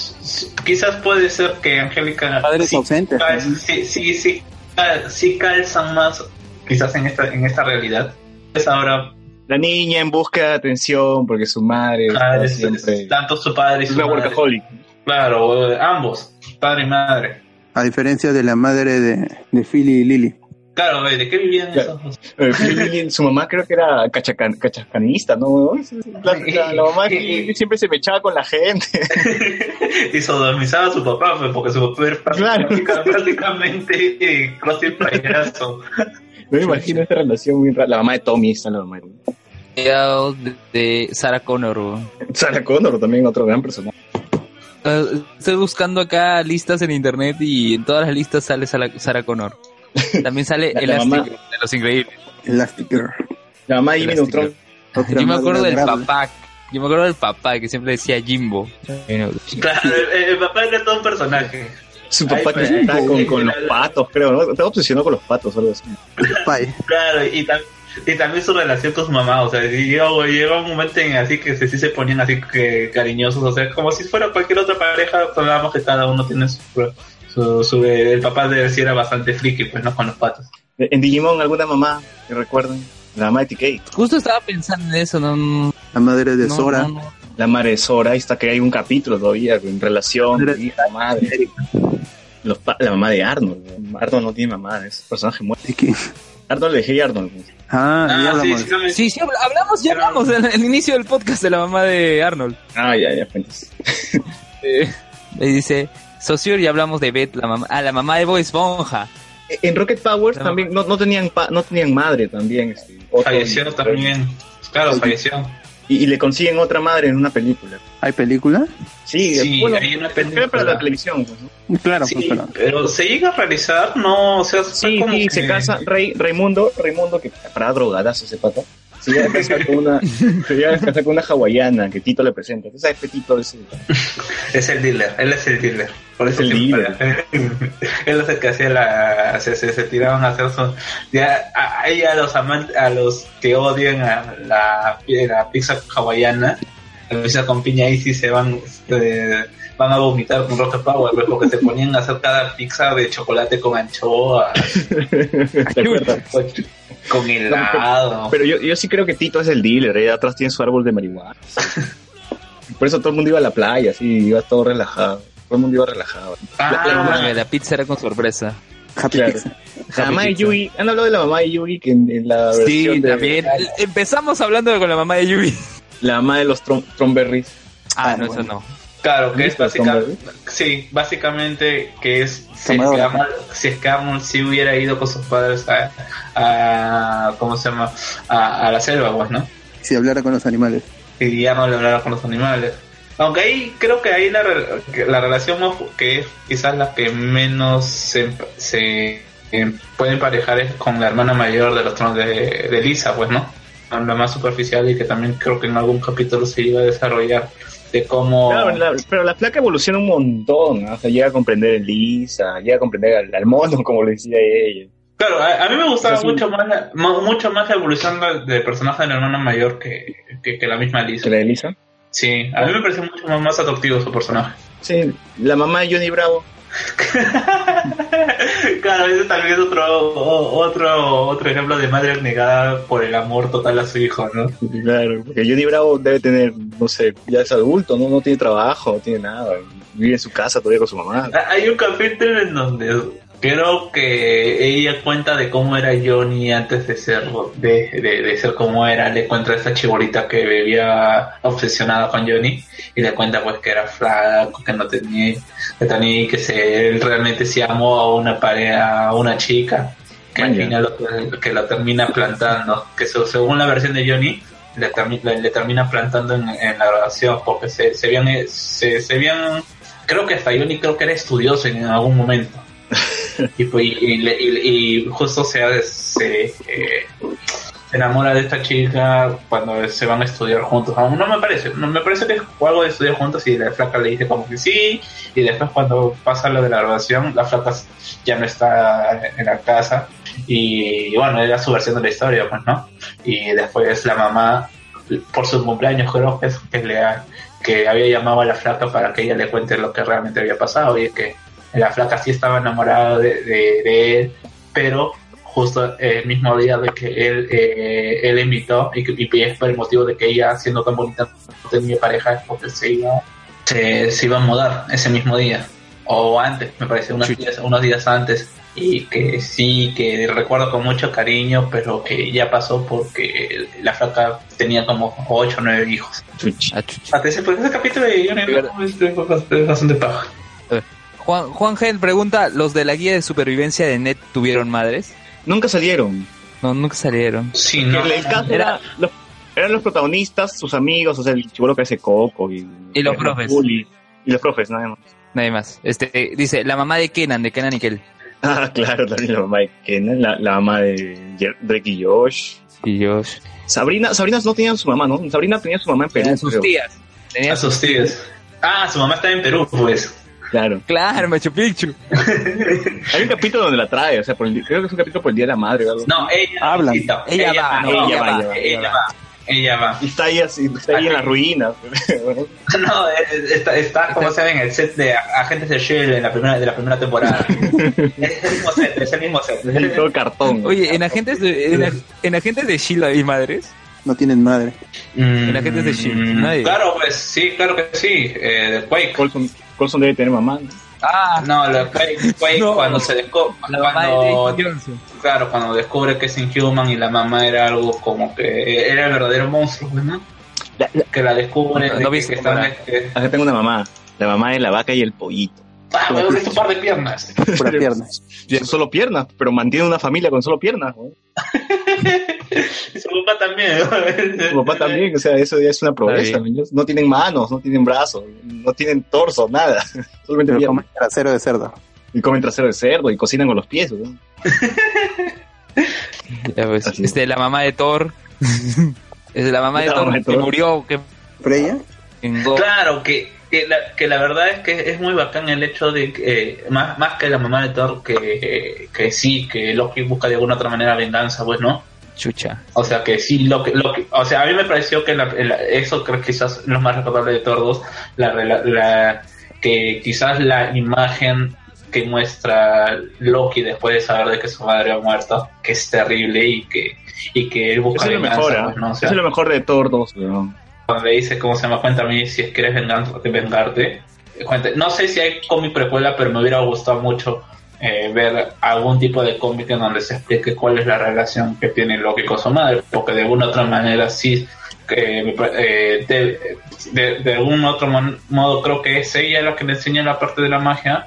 S2: quizás puede ser que Angélica
S3: Padres
S2: sí,
S3: ausentes,
S2: cal-
S3: ¿no?
S2: sí, sí, sí, cal- sí calzan más quizás en esta en esta realidad. Es ahora
S4: La niña en busca de atención porque su madre
S2: ah,
S4: está
S2: es-
S4: siempre...
S2: es tanto su padre y su madre. Claro, ambos, padre y madre.
S3: A diferencia de la madre de, de Philly y Lily.
S2: Claro, ¿de qué vivían
S4: Claro.
S2: esos?
S4: Eh, Lily, su mamá creo que era cachacan, cachacanista, ¿no? La, la- la mamá que siempre se mechaba con la gente.
S2: y sodomizaba a su papá, pues, porque su papá era
S4: Claro.
S2: prácticamente eh, crossfit payaso.
S4: No me imagino esta relación muy rara. La mamá de Tommy está la mamá de
S1: De, de Sarah Connor.
S4: Sarah Connor también, otro gran personaje.
S1: Eh, Estoy buscando acá listas en internet y en todas las listas sale Sara, Sarah Connor. También sale
S4: La- la
S1: Elastic
S4: mamá-
S1: de Los Increíbles.
S3: Elastic Girl.
S4: La mamá de Jimmy Neutron.
S3: Otra
S1: Yo me acuerdo del papá. Yo me acuerdo del papá que siempre decía Jimbo.
S2: Claro, el, el papá era todo un personaje.
S4: Su papá
S2: Ay,
S4: que está con, con los patos, creo, ¿no? Estaba obsesionado con los patos, algo así.
S2: Claro, y, tam- y también su relación con su mamá, o sea, llegó un momento en así que se, sí se ponían así que cariñosos, o sea, como si fuera cualquier otra pareja, hablábamos que cada uno tiene su, su, su- el papá de sí era bastante friki, pues no con los patos.
S4: En Digimon, ¿alguna mamá que recuerden? La mamá de TK.
S1: Justo estaba pensando en eso, no. no,
S3: La madre de
S1: no,
S3: Sora.
S1: no, no.
S4: La madre de Sora, ahí está que hay un capítulo todavía en relación,
S3: Madre-
S4: hija, madre. Los pa- la mamá de Arnold. Arnold no tiene mamá, es un personaje muerto.
S3: ¿De qué?
S4: Arnold de Hey Arnold.
S3: Ah,
S2: Ah, sí,
S3: hablamos.
S2: sí, sí.
S1: Sí, sí, habl- hablamos, ya hablamos en el inicio del podcast de la mamá de Arnold.
S4: Ah, ya, ya, pues.
S1: Eh, dice, Sociur, ya hablamos de Beth, la mamá, ah, la mamá de Bob Esponja.
S4: En Rocket Powers
S1: La
S4: también no, no tenían pa- no tenían madre también. este, otro-
S2: Falleció también. Claro, falleció.
S4: Y, y le consiguen otra madre en una película.
S3: ¿Hay película?
S4: Sí,
S2: Sí,
S4: bueno,
S2: hay una
S4: era para la
S2: película.
S4: televisión. pues, ¿no?
S3: Claro,
S2: Sí,
S3: pues, pero-
S2: pero se llega a realizar, no, o sea,
S4: Sí,
S2: como
S4: sí,
S2: que-
S4: se casa Rey, Raimundo, Raimundo que para drogadas ese pata. Se llega a casar con una, se llega a casar con una hawaiana que Tito le presenta. ¿Tú sabes Tito es?
S2: Es el dealer, él es el dealer. Por eso
S4: El
S2: siempre- él es el que hacía la. Se, se, se tiraban a hacer su. Ya, a, a los amantes, a los que odian a la, la pizza hawaiana, la pizza con piña, ahí sí se van. este, van a vomitar con Rocket Power, pues, porque se ponían a hacer cada pizza de chocolate con anchoa, con, helado.
S4: Pero yo, yo sí creo que Tito es el dealer, ahí atrás tiene su árbol de marihuana. Por eso todo el mundo iba a la playa, así, iba todo relajado. Todo el mundo iba relajado.
S2: Ah,
S4: la mamá-
S1: Ah, la pizza era con sorpresa.
S3: Happy
S4: Claro.
S3: Pizza.
S4: La mamá de. Yugi, han hablado de la mamá de Yugi que en, en la
S1: Sí,
S4: versión de
S1: también. Empezamos hablando con la mamá de Yubi.
S4: La mamá de los trom Tromberries.
S1: Ah,
S3: Ah,
S1: no,
S3: bueno.
S1: eso no.
S2: Claro, que es
S4: ¿Viste
S2: básicamente, sí, básicamente que es si es que. Arnold, si es que sí hubiera ido con sus padres a, a ¿cómo se llama? A, a la selva, pues, ¿no?
S3: Si hablara con los animales.
S2: Y ya no le hablara con los animales. Aunque ahí creo que ahí la, la relación que es quizás la que menos se, se eh, puede emparejar es con la hermana mayor de los tronos de, de Lisa, pues, ¿no? La más superficial y que también creo que en algún capítulo se iba a desarrollar de cómo...
S4: Claro, la- pero la placa evoluciona un montón, ¿no? o sea, llega a comprender a Lisa, llega a comprender al, al mono, como le decía ella.
S2: Claro, a, a mí me gustaba mucho más la, ma- mucho más la evolución del, del personaje de la hermana mayor que, que, que la misma Lisa.
S4: ¿Que la de Lisa?
S2: Sí, a mí me pareció mucho más, más atractivo su personaje.
S4: Sí, la mamá de Johnny Bravo.
S2: claro, ese tal vez otro, otro, otro ejemplo de madre abnegada por el amor total a su hijo, ¿no?
S4: Claro, porque Johnny Bravo debe tener, no sé, ya es adulto, no, no tiene trabajo, no tiene nada, vive en su casa todavía con su mamá.
S2: Ah, Hay un capítulo en donde creo que ella cuenta de cómo era Johnny antes de ser de, de, de ser como era, le cuenta a esta chibolita que vivía obsesionada con Johnny y le cuenta pues que era flaco, que no tenía, que tenía que se, él realmente sí amó a una pareja, a una chica, que al final lo, que lo termina plantando, que se- según la versión de Johnny le, termi- le, le termina plantando en, en la grabación porque se, se habían se, se habían creo que hasta Johnny creo que era estudioso en algún momento y, pues, y, y y- justo se, se, eh, enamora de esta chica cuando se van a estudiar juntos. Aún no me parece, no me parece que es algo de estudiar juntos y la flaca le dice como que sí, y después cuando pasa lo de la graduación, la flaca ya no está en la casa y bueno, era su versión de la historia, pues, ¿no? Y después la mamá, por su cumpleaños creo que, es, que, le ha- que había llamado a la flaca para que ella le cuente lo que realmente había pasado y es que la flaca sí estaba enamorada de, de- de él, pero justo el mismo día de que él eh, él invitó y, que- y es por el motivo de que ella siendo tan bonita no tenía pareja es porque se iba se, se iba a mudar ese mismo día o antes me parece unos días unos días antes y que sí que recuerdo con mucho cariño pero que ya pasó porque la flaca tenía como ocho o nueve hijos.
S4: Chuchi.
S1: Ah, chucha.
S2: hasta ese, pues, ese capítulo de Johnny Bravo es, es bastante paja
S1: Juan, Juan Gen pregunta, ¿los de la guía de supervivencia de Net tuvieron madres?
S4: Nunca salieron.
S1: No, nunca salieron.
S2: sí no
S4: el, el caso era, los, eran los protagonistas, sus amigos, o sea, el chivolo que hace Coco y,
S1: Y los profes.
S4: Bully. Y los profes, nada más.
S1: Nadie más. Este, dice, la mamá de Kenan, de Kenan y Kel.
S4: Ah, claro, también la mamá de Kenan, la, la mamá de Drake y Josh.
S1: Y Josh.
S4: Sabrina, Sabrina no tenía su mamá, ¿no? Sabrina tenía su mamá en Perú.
S1: Eran sus
S4: creo.
S1: tías. Tenía
S2: a sus tíos ah su mamá está en Perú pues
S4: Claro.
S1: Claro, Machu Picchu.
S4: Hay un capítulo donde la trae, o sea, por el- creo que es un capítulo por el Día de la Madre o algo.
S2: No, ella visita.
S1: Ella va,
S2: no,
S4: ella
S2: ella
S4: va,
S2: va,
S4: ella va,
S2: ella va, ella va.
S4: Y está ahí así, está ahí en las ruinas.
S2: No, está, está como se ve en el set de Agentes de Shell en la primera, de la primera temporada. es el mismo set, es el mismo set.
S4: Ahí todo cartón.
S1: Oye, en agentes de, en, en agentes de Sheila hay madres.
S3: No tienen madre.
S2: Mm,
S1: En Agentes de Shield, nadie.
S2: Claro, pues sí, claro que sí. Eh, de Quake.
S4: Colson, debe tener mamá. ¿no?
S1: Ah,
S2: No, la Quake, Quake
S1: No.
S2: cuando se descubre, cuando, claro, cuando descubre que es Inhuman y la mamá era algo como que era el verdadero monstruo, pues, ¿no?
S4: La- la-
S2: Que la descubre,
S1: No, no
S2: que,
S1: viste
S2: que que-
S4: Acá tengo una mamá. La mamá de la vaca y el pollito.
S2: Ah, me duele un par de piernas.
S3: Pura pierna.
S4: Solo piernas, pero mantiene una familia con solo piernas. ¿no?
S2: Y su papá también.
S4: Su papá también, o sea, eso ya es una proeza. ¿no? No tienen manos, no tienen brazos, no tienen torso, nada. Solamente
S3: Pero
S4: piernas.
S3: comen trasero de cerdo.
S4: Y comen trasero de cerdo y cocinan con los pies. ¿no?
S1: Ya este, la mamá de Thor. es la mamá de
S4: La
S1: Thor
S4: mamá de
S1: que murió, que
S3: ¿Freya?
S2: Claro, que, que, la, que la verdad es que es muy bacán el hecho de que, eh, más, más que la mamá de Thor, que, eh, que sí, que Loki busca de alguna otra manera venganza, pues, ¿no?
S1: chucha.
S2: O sea, que sí, Loki, Loki- o sea, a mí me pareció que la- la- eso creo que quizás lo más recordable de Thor 2, la, rela- la- que quizás la imagen que muestra Loki después de saber de que su madre ha muerto, que es terrible y que, y que él busca
S4: Eso es lo
S2: venganza,
S4: mejor,
S2: pues, ¿no? O
S4: Eso es lo mejor de Thor 2. ¿no?
S2: Cuando le dice cómo se llama cuenta a mí si es que eres vengan- vengarte no sé si hay cómic precuela pero me hubiera gustado mucho eh, ver algún tipo de cómic en donde se explique cuál es la relación que tiene Loki con su madre porque de alguna otra manera sí eh, de, de, de algún otro modo creo que es ella la que le enseña la parte de la magia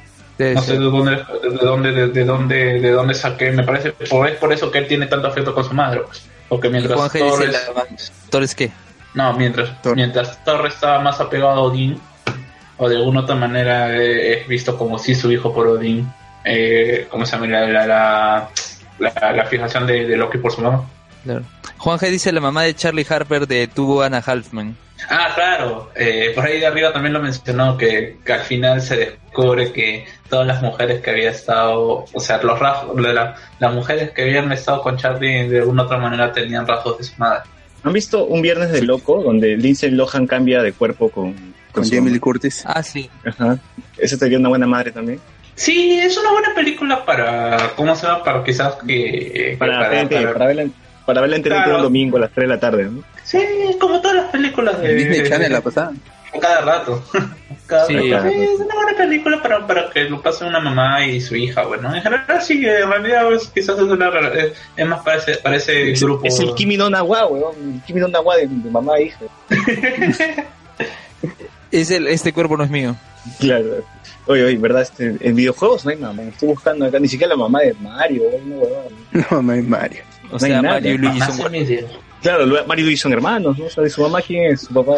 S2: no sé de dónde de dónde de, de dónde de dónde saqué me parece por, es por eso que él tiene tanto afecto con su madre pues. porque
S1: Y
S2: mientras
S1: Juan G
S2: Thor
S1: dice,
S2: es-
S1: la- ¿Thor es qué?
S2: No, mientras, mientras Thor estaba más apegado a Odín, o de alguna otra manera eh, es visto como si su hijo por Odín, eh, ¿cómo se llama? La, la, la, la- la fijación de, de Loki por su mamá.
S1: Claro. Juan G dice la mamá de Charlie Harper de Tuvo Anna Halfman.
S2: Ah, claro, eh, por ahí de arriba también lo mencionó, que, que al final se descubre que todas las mujeres que había estado, o sea, los rasgos, la- las mujeres que habían estado con Charlie de alguna otra manera tenían rasgos de su madre.
S4: ¿Han visto un Viernes de Loco donde Lindsay Lohan cambia de cuerpo con,
S3: Con
S4: su
S3: Jamie Lee? Curtis.
S1: Ah, sí.
S4: Ajá. ¿Esa sería una buena madre también?
S2: Sí, es una buena película para, ¿cómo se llama? Para quizás que... que
S4: Para, para,
S2: para-
S4: para verla, para verla
S2: Claro.
S4: un domingo a las 3 de la tarde, ¿no?
S2: Sí, como todas las películas de
S3: Disney Channel la pasada.
S2: cada rato. Cada
S1: Sí.
S2: rato. Sí, es una buena película para, para que lo pase una mamá y su hija, bueno. En general sí, en realidad pues, quizás es, una, es, es más para ese, para ese
S4: Es,
S2: grupo.
S4: es el Kimi no Nawa, weón. El Kimi no Nawa de, de mamá e hija.
S1: Es el, este cuerpo no es mío.
S4: Claro. Oye, oye, ¿verdad? Este, en videojuegos no hay mamá. Estoy buscando acá, ni siquiera la mamá de Mario, weón, no, weón.
S3: No, no hay Mario.
S1: O
S4: No
S1: sea,
S4: nada.
S1: Mario y Luigi son.
S4: Claro, Mario y Luigi son hermanos, ¿no? O sea, ¿de su mamá quién es? ¿Su papá?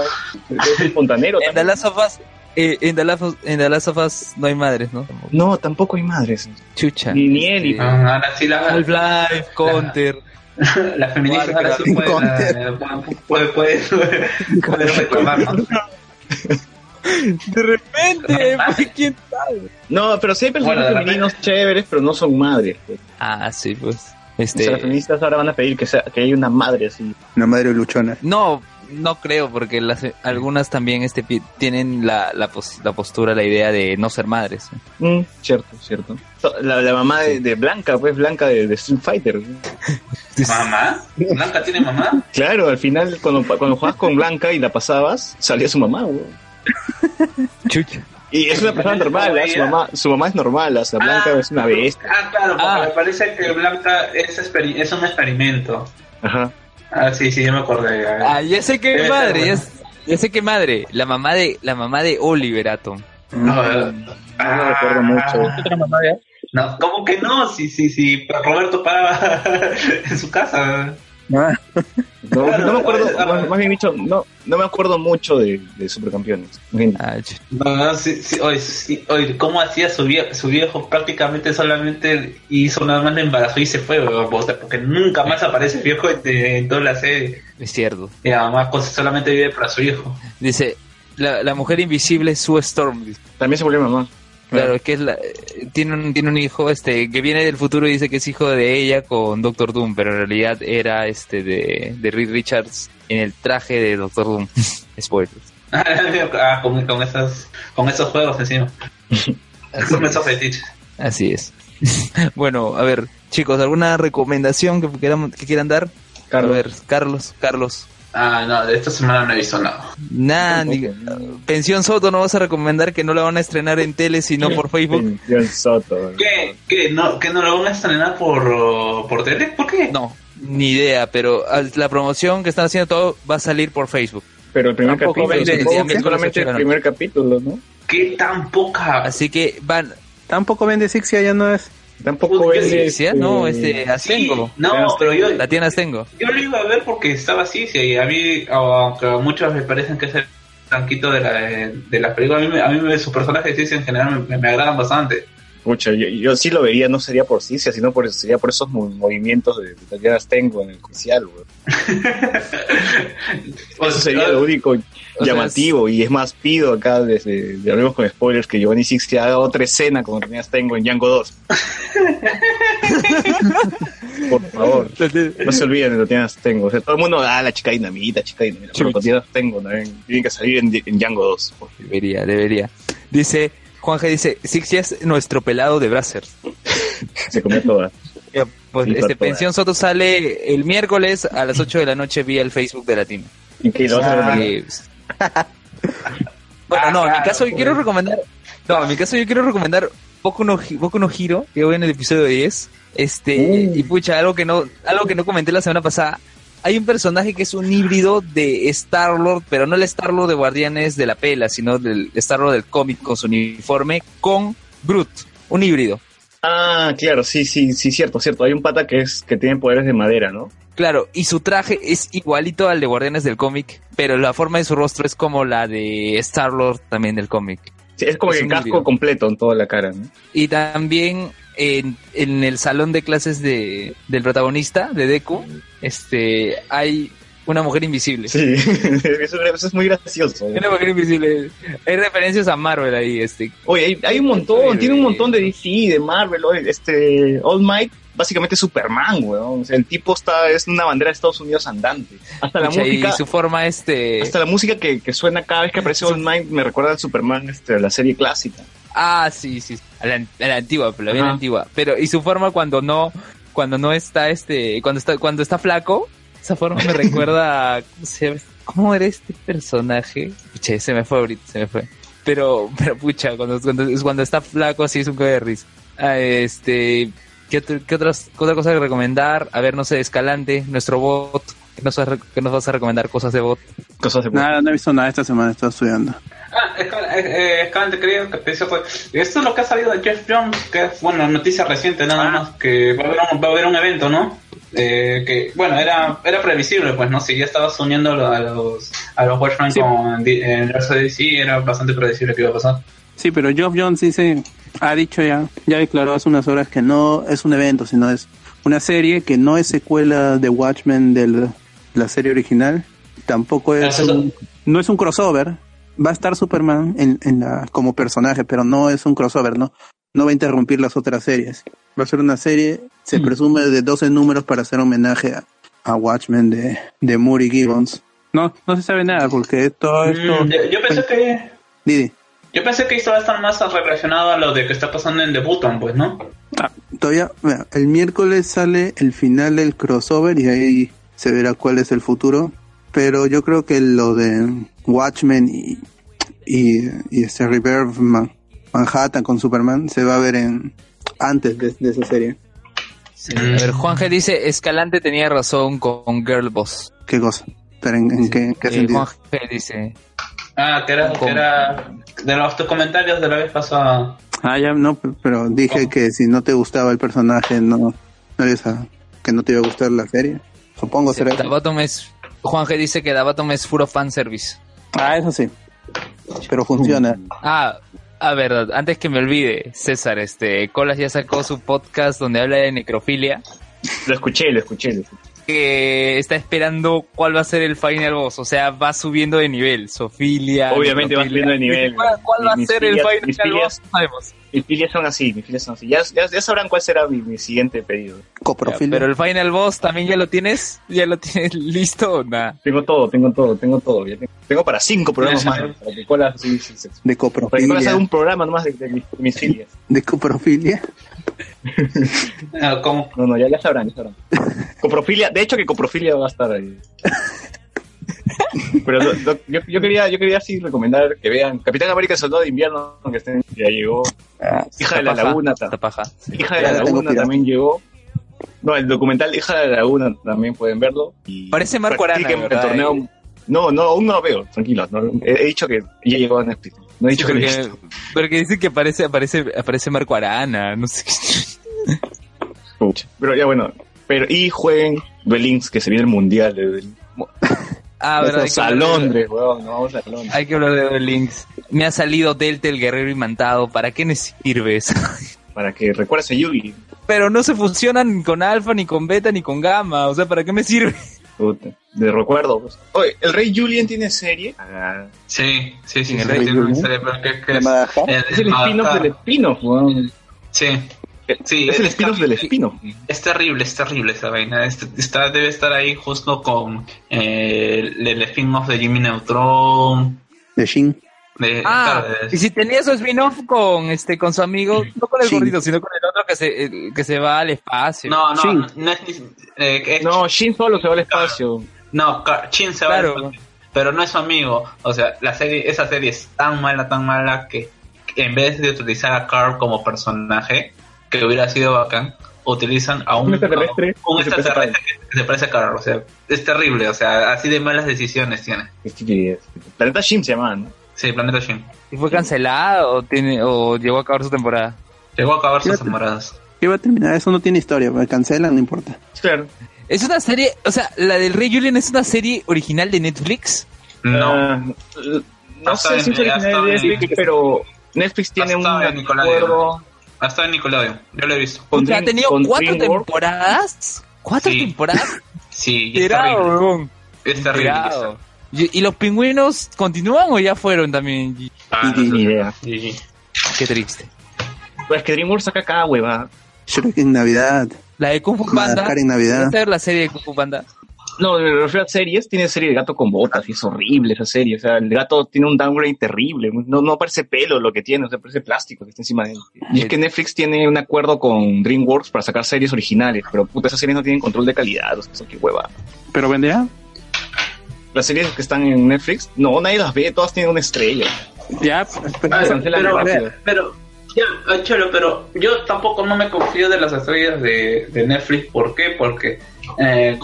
S4: ¿Es el fontanero?
S1: En The? Last of Us, eh, en, The Last of, en The Last of Us no hay madres, ¿no?
S4: No, tampoco hay madres.
S1: Chucha.
S4: Ni- ni él, ni-
S1: Este,
S2: Ah, ahora sí la
S1: Half-Life, Counter.
S2: La feminista ahora sí puede, la- puede, puede, puede, puede reclamar, ¿no?
S1: De repente,
S2: No,
S1: pues, ¿quién sabe?
S4: No, pero sí hay personajes
S2: Bueno,
S4: femeninos chéveres, pero no son madres. pues.
S1: Ah, sí, pues.
S4: O
S1: Este,
S4: sea, las feministas ahora van a pedir que, sea, que haya una madre así.
S3: Una madre luchona.
S1: no, no creo, porque las, algunas también este, tienen la, la, pos- la postura, la idea de no ser madres.
S4: Mm, cierto, cierto. La, la mamá de, de Blanca, pues Blanca de, de Street Fighter.
S2: ¿Mamá? ¿Blanca tiene mamá?
S4: Claro, al final cuando, cuando jugabas con Blanca y la pasabas, salía su mamá.
S1: Chucha.
S4: Y es una persona normal, ¿eh? su, mamá, su mamá es normal, o sea, Blanca
S2: Ah.
S4: es una bestia.
S2: Ah, claro, porque
S1: Ah.
S2: me parece que Blanca es, experi- es un experimento.
S4: Ajá.
S2: Ah, sí, sí, yo me acordé. ya.
S1: Ah, ya sé qué
S2: Debe
S1: madre, ya,
S2: bueno.
S1: ya sé qué madre. La mamá de, la mamá de Oliver Atom.
S2: No, eh,
S4: No lo recuerdo mucho.
S2: ¿Otra mamá ya? No, ¿cómo que no? Sí, sí, sí, Roberto paga en su casa.
S3: Ah,
S4: No,
S2: Claro,
S4: no me acuerdo,
S2: ah,
S4: más, más bien dicho, no, no me acuerdo mucho de, de Supercampeones.
S1: Ah,
S2: No, no, sí, sí, oye, sí, oye, ¿cómo hacía su viejo? Su viejo prácticamente solamente hizo nada más le embarazó y se fue, weón, porque nunca más aparece el viejo en, en toda la serie.
S1: es cierto.
S2: Y además cosas solamente vive para su hijo.
S1: Dice, la, la mujer invisible Sue Storm.
S4: También se volvió mamá.
S1: Claro, que es la, eh, tiene un, tiene un hijo, este, que viene del futuro y dice que es hijo de ella con Doctor Doom, pero en realidad era este de, de Reed Richards en el traje de Doctor Doom. Spoilers.
S2: Ah, con, con, esas, con esos juegos encima. Con esos fetiches.
S1: Así es. bueno, a ver, chicos, ¿alguna recomendación que quieran, que quieran dar?
S4: Carlos.
S1: A ver, Carlos, Carlos.
S2: Ah, no, de esta semana no he visto nada.
S1: Nada, ni- Pensión Soto no vas a recomendar que no la van a estrenar en tele sino por Facebook.
S4: Pensión Soto.
S2: ¿Qué? ¿Qué? ¿No, ¿Que no lo van a estrenar por, por tele? ¿Por qué?
S1: No, ni idea, pero la promoción que están haciendo todo va a salir por Facebook.
S4: Pero el primer
S1: Tampoco
S4: capítulo,
S1: vende-
S4: solamente el
S1: la
S4: primer capítulo, ¿no?
S2: ¿Qué tan poca?
S1: Así que van,
S3: Tampoco vende Sixia, ya no es.
S4: Tampoco es...
S2: ¿qué
S1: ¿sí? no, este,
S2: Sí,
S1: Astengo.
S2: no, pero yo,
S1: La tienda Astengo.
S2: yo lo iba a ver porque estaba así, sí, y a mí, aunque a muchos me parecen que es el blanquito de la, de la película, a mí, me- a mí me- sus personajes sí, en general me, me agradan bastante.
S4: Pucha, yo, yo sí lo vería, no sería por Cicia, sino por, sería por esos mo- movimientos de de Tatiana tengo en el güey. Eso sería lo único
S1: sea,
S4: llamativo y es más pido acá desde de hablemos con spoilers que Giovanni Six haga otra escena como Tatiana tengo en Django 2. por favor, no se olviden de Tatiana tengo. O sea, todo el mundo, ah, la chica dinamita, chica dinamita. Pero Tatiana tengo también tiene que salir en, en Django 2. por favor.
S1: Debería, debería. Dice, Juanje dice, Six ya es nuestro pelado de Brazzers.
S4: Se comió toda.
S1: Ya, Pues
S4: Sí,
S1: este
S4: toda.
S1: Pensión Soto sale el miércoles a las 8 de la noche vía el Facebook de Latino.
S4: ¿Y que lo vas a
S2: Ah?
S1: Eh, bueno, no, en mi caso yo quiero recomendar, no, en mi caso yo quiero recomendar Boku no, Boku no Hiro, que voy en el episodio 10. Este,
S4: Uh.
S1: y pucha, algo que no, algo que no comenté la semana pasada. Hay un personaje que es un híbrido de Star-Lord, pero no el Star-Lord de Guardianes de la Pela, sino del Star-Lord del cómic con su uniforme, con Groot, un híbrido.
S4: Ah, claro, sí, sí, sí, cierto, cierto. Hay un pata que es que tiene poderes de madera, ¿no?
S1: Claro, y su traje es igualito al de Guardianes del cómic, pero la forma de su rostro es como la de Star-Lord también del cómic.
S4: Sí, es como
S1: Es
S4: el casco
S1: híbrido.
S4: completo en toda la cara, ¿no?
S1: Y también en, en el salón de clases de, del protagonista, de Deku, este, hay una mujer invisible.
S4: Sí, eso, eso es muy gracioso. ¿no?
S1: Una mujer invisible. Hay referencias a Marvel ahí, este.
S4: Oye, hay, hay un montón, tiene un montón de DC, de Marvel, este, All Might, básicamente Superman, weón. O sea, el tipo está, es una bandera de Estados Unidos andante. Hasta la música,
S1: y su forma, este.
S4: hasta la música que, que suena cada vez que aparece All Might me recuerda al Superman, este, la serie clásica.
S1: Ah, sí, sí. A la, a la antigua, pero la bien antigua. Pero, y su forma cuando no, cuando no está este, cuando está, cuando está flaco, esa forma me recuerda a, ¿cómo, era este personaje? Pucha, se me fue ahorita, se me fue. Pero, pero pucha, cuando, cuando, cuando está flaco así es un cago de risa. Ah, este, ¿qué, otro- qué otras, qué otra cosa que recomendar? A ver, no sé, Escalante, nuestro bot. ¿Qué nos, qué nos vas a recomendar cosas de bot?
S4: Cosas de
S3: Nada, no he visto nada esta semana, estaba estudiando.
S2: Ah, Escal- eh, eh, creo que pensé fue. Esto es lo que ha salido de Jeff Jones, que es, bueno, noticia reciente nada
S4: Ah.
S2: más, que va a haber un, va a haber un evento, ¿no? Eh, que, bueno, era, era previsible, pues, ¿no? Si ya estabas uniendo a los, a los Watchmen
S1: Sí.
S2: con eh, Universo DC, era bastante predecible que iba a pasar.
S3: Sí, pero Geoff Jones dice, ha dicho ya, ya declaró hace unas horas que no es un evento, sino es una serie que no es secuela de Watchmen de la serie original, tampoco es un, no es un crossover. Va a estar Superman en, en la, como personaje, pero no es un crossover, ¿no? No va a interrumpir las otras series. Va a ser una serie, se presume, de 12 números para hacer homenaje a, a Watchmen de, de Moore y Gibbons. No, no se sabe nada porque todo esto...
S2: Mm, yo, yo pensé que
S3: Didi,
S2: yo pensé que esto va a estar más relacionado a lo de que está pasando en The Button, pues, ¿no?
S3: Ah, todavía, mira, el miércoles sale el final del crossover y ahí se verá cuál es el futuro. Pero yo creo que lo de Watchmen y, y, y este Reverb Man- Manhattan con Superman se va a ver en antes de, de esa serie.
S1: A ver, Juan G dice, Escalante tenía razón con Girl Boss.
S3: ¿Qué cosa? ¿Pero en, en qué, en qué
S1: Eh,
S3: sentido?
S1: Juan G dice,
S2: Ah, que era, que era de los tus comentarios de la vez pasada.
S3: Ah, ya, no, pero dije
S2: ¿Cómo?
S3: que si no te gustaba el personaje, no, no a- que no te iba a gustar la serie. Supongo será.
S1: Dabatom es, Juan G dice que Dabatom es puro fanservice.
S3: Ah, eso sí. Pero funciona.
S1: Ah, a ver, antes que me olvide, César, este, Colas ya sacó su podcast donde habla de necrofilia,
S4: Lo escuché, lo escuché. Lo escuché.
S1: que está esperando cuál va a ser el final boss, o sea, va subiendo de nivel, Sofilia.
S4: Obviamente va subiendo de nivel.
S1: ¿Cuál, cuál va a ser el final boss? No sabemos.
S4: Mis filias son así, mis filias son así. Ya, ya, ya sabrán cuál será mi, mi siguiente pedido.
S1: Ya,
S3: Coprofilia.
S1: pero el final boss también ya lo tienes, ya lo tienes listo o nada.
S4: Tengo todo, tengo todo, tengo todo. Ya tengo, tengo para cinco programas más. Para que colas, sí, sí, sí.
S3: de
S4: Para que colas
S3: coprofilia.
S4: un programa nomás de, de mis, de mis filias.
S3: De coprofilia.
S2: Ah, ¿Cómo?
S4: No, no, ya, ya sabrán, ya sabrán. Coprofilia, de hecho que coprofilia va a estar ahí. Pero lo- yo, yo quería, yo quería así recomendar que vean Capitán América Soldado de Invierno, que estén, ya llegó. Hija de la
S1: paja,
S4: Laguna,
S1: paja.
S4: Hija de la Laguna también llegó. No, el documental Hija de la Laguna también pueden verlo. Y
S1: Parece Marco Arana.
S4: No, no, aún no lo veo, tranquilo. no, he, he dicho que ya llegó a Netflix. No he dicho que he
S1: porque,
S4: visto.
S1: porque dice que aparece, aparece, aparece Marco Arana, no sé.
S4: Pero ya bueno. Pero, y jueguen Duel Links, que se viene el mundial de.
S1: Ah, verdad, que
S4: a Londres, weón, no vamos a Londres.
S1: Hay que hablar de Duel Links. Me ha salido Delta el guerrero imantado. ¿Para qué me sirve eso?
S4: Para que recuerdes a Yugi.
S1: Pero no se fusionan con alfa, ni con beta, ni con gamma. O sea, ¿para qué me sirve?
S4: Puta, De recuerdo. pues. Oye, ¿el Rey Julian tiene serie? Ah,
S2: Sí, sí, sí,
S1: el
S3: Rey
S2: tiene una
S3: Julián.
S2: serie, pero que- que es- eh,
S4: es el spin-off del spin-off, weón.
S2: Sí, Sí,
S4: es el spin-off del spin-off.
S2: es terrible, es terrible esa vaina. Está, debe estar ahí justo con eh, el, el spin-off de Jimmy Neutron.
S3: De Shin.
S2: De,
S1: Ah, y si tenía su spin-off con este con su amigo, no con el gordito, sino con el otro que se, el- que se va al espacio.
S2: no, no,
S3: Shin.
S2: no es eh, es-
S4: No, Shin solo se va al espacio.
S2: No, Chin se va
S1: Claro.
S2: al espacio, pero no es su amigo. O sea, la serie, esa serie es tan mala, tan mala que en vez de utilizar a Carl como personaje, que hubiera sido bacán, utilizan a un,
S4: Un extraterrestre
S2: a un
S4: que se parece a
S2: extraterrestre que se parece a Carl. O sea, es terrible. O sea, así de malas decisiones tiene.
S4: Planeta Shin se llama, ¿no?
S2: Sí, Planeta Shin.
S1: ¿Y fue cancelado o, tiene, o llegó a acabar su temporada?
S2: Llegó a acabar sus temporadas.
S3: ¿Qué va a terminar? Eso no tiene historia. Me cancelan, no importa.
S4: Claro.
S1: Es una serie, o sea, la del Rey Julian es una serie original de Netflix.
S2: No.
S4: Ah, no
S2: Hasta
S4: sé si es original de
S2: en-
S4: Netflix, pero Netflix tiene un acuerdo
S2: Ha estado en Nickelodeon. Yo lo he visto.
S1: o sea, ha tenido cuatro temporadas. ¿Cuatro
S2: Sí.
S1: temporadas?
S2: Sí, y es
S1: Tirado,
S2: terrible.
S1: huevón.
S2: Es terrible.
S1: Tirado. ¿Y, y los pingüinos continúan o ya fueron también?
S2: Ah,
S3: Y-
S2: no
S4: Ni idea.
S2: Y-
S1: Qué triste.
S4: Pues es que DreamWorks saca cada hueva.
S3: Shrek en Navidad.
S1: La de Kung Fu Panda.
S3: En Navidad.
S1: ¿Vas a ver la serie de Kung Fu Panda?
S4: No, me refiero a series. Tiene serie de gato con botas y es horrible esa serie. O sea, el gato tiene un downgrade terrible. No, no parece pelo lo que tiene, o sea, parece plástico que está encima de él. Y es que Netflix tiene un acuerdo con DreamWorks para sacar series originales, pero puta, esas series no tienen control de calidad. O sea, eso qué hueva.
S3: ¿Pero venderá?
S4: Las series que están en Netflix, no, nadie las ve, todas tienen una estrella.
S3: Ya, pues,
S2: Ah,
S4: Se cancelan
S2: pero, pero, ya, ah, cholo, pero yo tampoco no me confío de las estrellas de, de Netflix. ¿Por qué? Porque eh,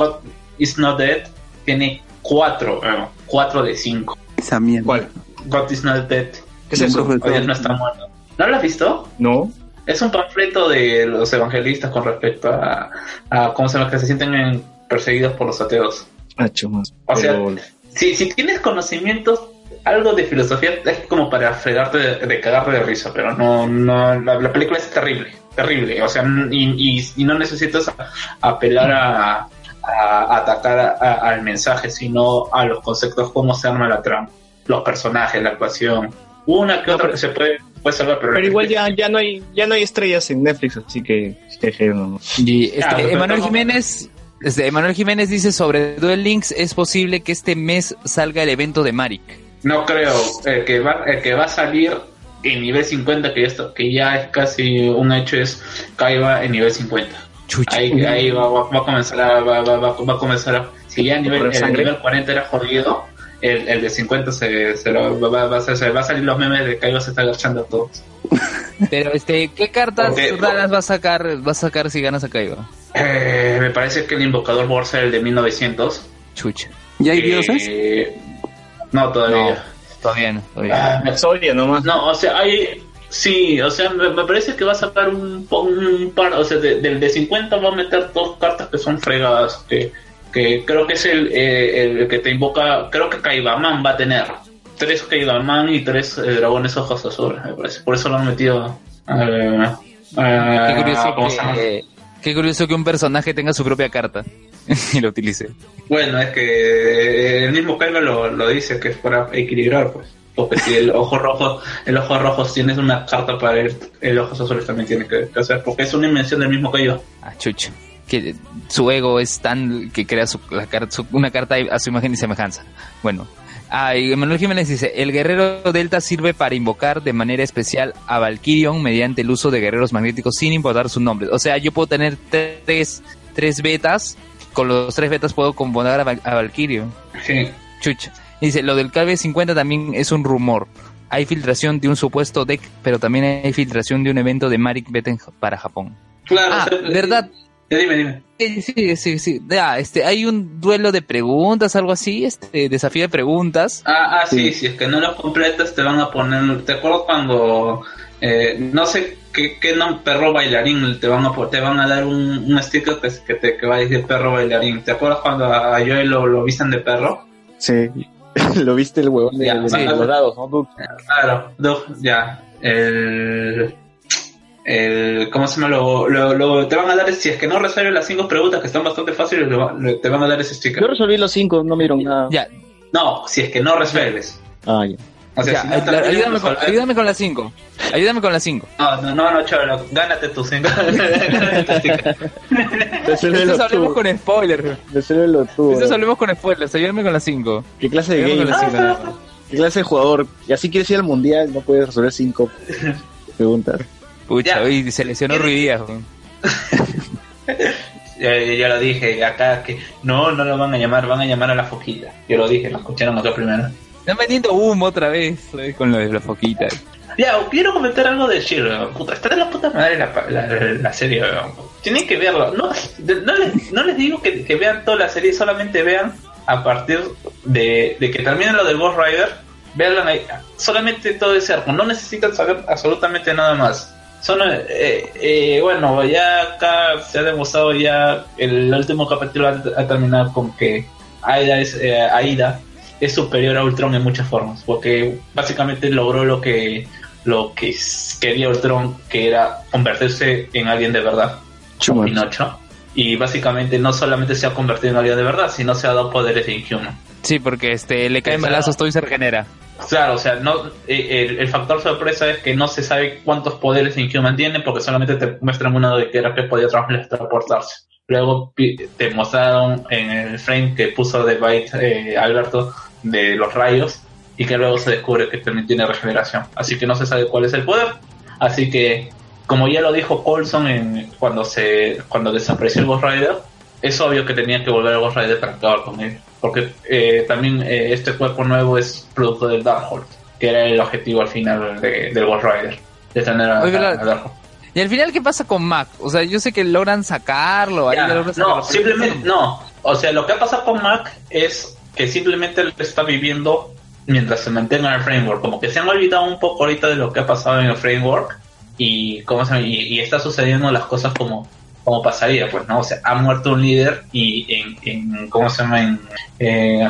S2: Is Not Dead tiene cuatro, bueno, cuatro de cinco.
S3: esa mierda.
S4: ¿Cuál?
S2: God is Not Dead.
S4: ¿Qué es eso?
S2: Oye, no está muerto. ¿No lo has visto?
S4: No.
S2: Es un panfleto de los evangelistas con respecto a, a cómo son los que se sienten en- perseguidos por los ateos.
S4: Ah, chumas.
S2: O sea,
S4: Pero-
S2: Si, si tienes conocimientos, algo de filosofía es como para fregarte de, de cagarte de risa, pero no, no, la, la película es terrible. terrible, o sea, y, y, y no necesitas apelar a, a atacar a- al mensaje, sino a los conceptos, cómo se arma la trama, los personajes, la actuación. Una que otra que se puede, puede salvar, pero,
S4: Pero igual ya, ya no hay ya no hay estrellas en Netflix, así que jeje, no.
S1: Y este,
S2: Claro, pero
S1: Emanuel. Jiménez, este, Emanuel Jiménez dice sobre Duel Links, es posible que este mes salga el evento de Marik.
S2: No creo. El que va, el que va a salir en nivel 50, que ya, está- que ya es casi un hecho, es Kaiba en nivel 50.
S1: Chucha.
S2: Ahí, ahí va, va- va a comenzar a, va, va- va- va a comenzar a, si ya el nivel,
S4: ¿Correr
S2: el nivel 40 era jodido, el, el de 50 se, se lo, va, va- va a se va a salir los memes de Kaiba se está agachando a todos.
S1: Pero este, ¿qué cartas
S2: Porque-
S1: raras va a sacar, va a sacar si ganas a Kaiba?
S2: Eh, me parece que el invocador va a ser el de 1900.
S1: Chucha.
S3: ¿Ya hay
S2: Eh,
S3: dioses?
S2: No, todavía.
S1: Todavía no, todavía.
S2: Ah,
S4: nomás.
S2: No, o sea, hay. Sí, o sea, me, me parece que va a sacar un, par. O sea, de- del de 50 va a meter dos cartas que son fregadas. Que, que creo que es el, eh, el que te invoca. Creo que Kaibaman va a tener. Tres Kaibaman y tres eh, dragones ojos azules, me parece. Por eso lo han metido. eh, eh,
S1: Qué curioso, que, qué curioso que un personaje tenga su propia carta y lo utilice.
S2: Bueno, es que el mismo Kaiba lo, lo dice que es para equilibrar, pues. Porque si el ojo rojo, el ojo rojo tienes una carta para el, el ojos azules también tiene que hacer, porque es una invención del mismo Kaiba.
S1: Ah, chucha. Que su ego es tan que crea su, la car- su- una carta a su imagen y semejanza. Bueno. Ah, y Manuel Jiménez dice, el guerrero delta sirve para invocar de manera especial a Valkyrion mediante el uso de guerreros magnéticos sin importar su nombre. O sea, yo puedo tener tres, tres betas, con los tres betas puedo componer a, Val- a Valkyrion.
S2: Sí.
S1: Chucha. Dice, lo del KB50 también es un rumor. Hay filtración de un supuesto deck, pero también hay filtración de un evento de Marik Beten para Japón.
S2: Claro.
S1: Ah,
S2: o sea,
S1: ¿verdad?
S2: Ya dime, dime.
S1: Sí, sí, sí, sí. Ya, este, hay un duelo de preguntas, algo así, este, desafío de preguntas.
S2: Ah, ah, sí, si es que no lo completas te van a poner, ¿te acuerdas cuando, eh, no sé qué, qué nombre, perro bailarín, te van a, te van a dar un, un sticker que, que, te, que va a decir perro bailarín? ¿Te acuerdas cuando a Joel lo, lo visten de perro?
S4: Sí. Lo viste el huevón de,
S2: Ya,
S4: de-
S2: sí.
S4: de los dados, ¿no? Tú-
S2: Claro, do- ya, el, el, ¿cómo se llama? Lo, lo, lo- te van a dar, si es que no resuelves las cinco preguntas que están bastante fáciles, te van a dar ese
S4: Yo
S2: sticker.
S4: resolví los cinco, no me dieron nada.
S1: Ya,
S2: No, si es que no resuelves.
S4: Ah, ya.
S2: O sea,
S1: ya,
S2: si no
S1: eh,
S2: terminas de
S1: ayúdame, con, ayúdame con las cinco. Ayúdame con las cinco.
S2: No, no, no, no, chaval, gánate tus cinco. Gánate tus stickers.
S1: Entonces hablemos con spoilers.
S4: Tú.
S1: Entonces hablemos con spoilers. Ayúdame con las cinco.
S4: ¿Qué clase de
S1: Ayúdame
S4: game?
S1: con las cinco.
S4: ¿Qué clase de jugador? Y así quieres ir al mundial, no puedes resolver cinco preguntas.
S1: Pucha, hoy se lesionó Ruidías.
S2: ya lo dije, acá que no, no lo van a llamar, van a llamar a la foquita. Yo lo dije, lo escucharon acá primero.
S1: Están vendiendo humo otra vez eh, con lo de la foquita.
S2: Ya, quiero comentar algo de Shiro, está de la puta madre la, la, la serie, weón. Tienen que verlo. No, no, les, no les digo que, que vean toda la serie, solamente vean a partir de, de que termine lo del Ghost Rider, vean ahí, solamente todo ese arco, no necesitan saber absolutamente nada más. Son, eh, eh, bueno, ya acá se ha demostrado ya, el último capítulo ha, ha terminado con que Aida es, eh, Aida es superior a Ultron en muchas formas, porque básicamente logró lo que lo que quería Ultron, que era convertirse en alguien de verdad, como Pinocho. Y básicamente no solamente se ha convertido en alguien de verdad, sino se ha dado poderes de Inhuman.
S1: Sí, porque este le caen balazos todo y se regenera.
S2: Claro, o sea, no eh, el, el factor sorpresa es que no se sabe cuántos poderes Inhuman tiene, porque solamente te muestran uno de que era que podía transportarse. Luego te mostraron en el frame que puso de Byte eh, Alberto de los rayos y que luego se descubre que también tiene regeneración. Así que no se sabe cuál es el poder. Así que, como ya lo dijo Colson en, cuando se cuando desapareció el Ghost Rider, es obvio que tenía que volver al Ghost Rider para acabar con él. Porque eh, también eh, este cuerpo nuevo es producto del Darkhold, que era el objetivo al final de- del Ghost Rider. De tener a,
S1: Oye,
S2: a-
S1: ¿verdad?
S2: a Darkhold.
S1: Y al final, ¿qué pasa con Mac? O sea, yo sé que logran sacarlo. ahí
S2: Ya,
S1: logran
S2: no, simplemente no. O sea, lo que ha pasado con Mac es que simplemente él está viviendo mientras se mantenga en el framework. Como que se han olvidado un poco ahorita de lo que ha pasado en el framework y cómo se y, está sucediendo las cosas como como pasaría, pues, ¿no? O sea, ha muerto un líder y en, en ¿cómo se llama? En, en,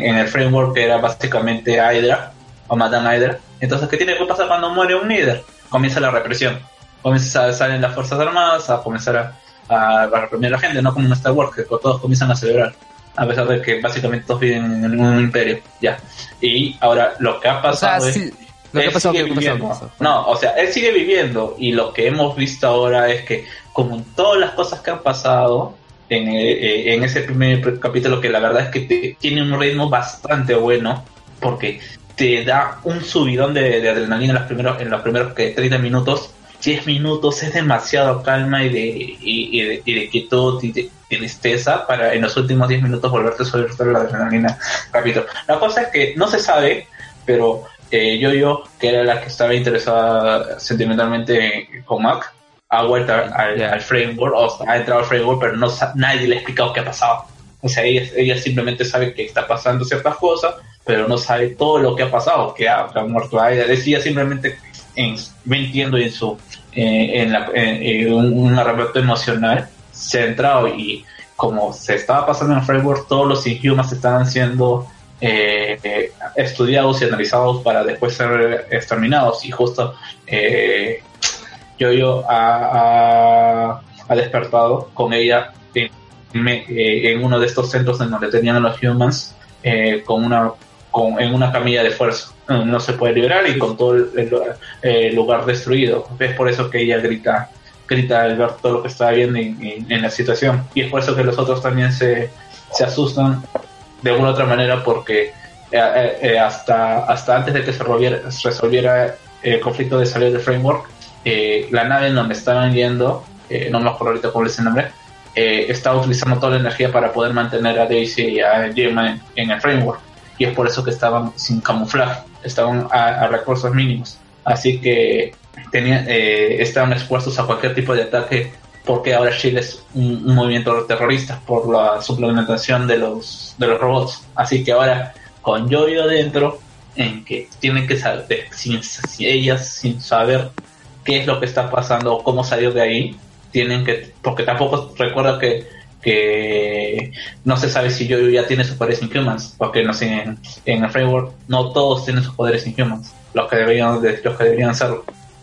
S2: en- el framework que era básicamente Hydra o Madame Hydra. Entonces, ¿qué tiene que pasar cuando muere un líder? comienza la represión. Comienza, salen las Fuerzas Armadas a comenzar a, a, a reprimir a la gente, no como en Star Wars, que todos comienzan a celebrar. A pesar de que básicamente todos viven en un imperio, ya. Y ahora lo que ha
S1: O sea,
S2: pasado es
S1: sí, lo que
S2: él
S1: pasado,
S2: sigue. No, o sea, él sigue viviendo y lo que hemos visto ahora es que como en todas las cosas que han pasado en, eh, en ese primer capítulo que la verdad es que te- tiene un ritmo bastante bueno porque te da un subidón de, de adrenalina en los primeros en los primeros que 30 minutos 10 minutos es demasiado calma y de, y, y de, y de quietud y de, tristeza para en los últimos 10 minutos volverte a subir toda la adrenalina rápido. La cosa es que no se sabe, pero eh, yo yo que era la que estaba interesada sentimentalmente con Mac ha vuelto al, al framework o sea, ha entrado al framework pero no nadie le ha explicado qué ha pasado. O sea ella, ella simplemente sabe que está pasando ciertas cosas pero no sabe todo lo que ha pasado que ha, que ha muerto. A ella ella simplemente en, mintiendo en su eh, en, la, en- en un, un arrebato emocional centrado y como se estaba pasando en framework todos los Inhumans estaban siendo eh, eh, estudiados y analizados para después ser exterminados. Y justo eh, yo ha, ha- despertado con ella en, me- eh, en uno de estos centros en donde tenían a los humans eh, con una con, en una camilla de fuerza Eh, no se puede liberar y con todo el, el- el lugar destruido. Es por eso que ella grita grita al ver todo lo que está viendo en, en- en la situación. Y es por eso que los otros también se, se asustan de alguna u otra manera porque eh, eh, eh, hasta hasta antes de que se resolviera, el conflicto de salir del framework eh, la nave en donde estaban yendo eh, no me acuerdo ahorita cuál es el nombre eh, estaba utilizando toda la energía para poder mantener a Daisy y a Gemma en, en el framework. Y es por eso que estaban sin camuflaje estaban a, recursos mínimos. Así que tenían, eh, estaban expuestos a cualquier tipo de ataque porque ahora Chile es un, un movimiento terrorista por la suplementación de los de los robots. Así que ahora con Yoyo dentro en que tienen que saber sin, si ellas sin saber qué es lo que está pasando o cómo salir de ahí tienen que porque tampoco recuerda que que no se sabe si Yoyo ya tiene sus poderes Inhumans porque no sé en, el framework no todos tienen sus poderes Inhumans los que deberían de- los que deberían ser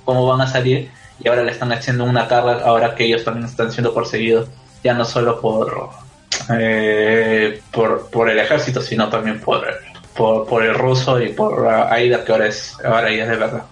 S2: cómo van a salir y ahora le están haciendo una carga ahora que ellos también están siendo perseguidos ya no solo por eh, por, por el ejército sino también por, por el ruso y por uh, Aida que ahora es ahora ella es de verdad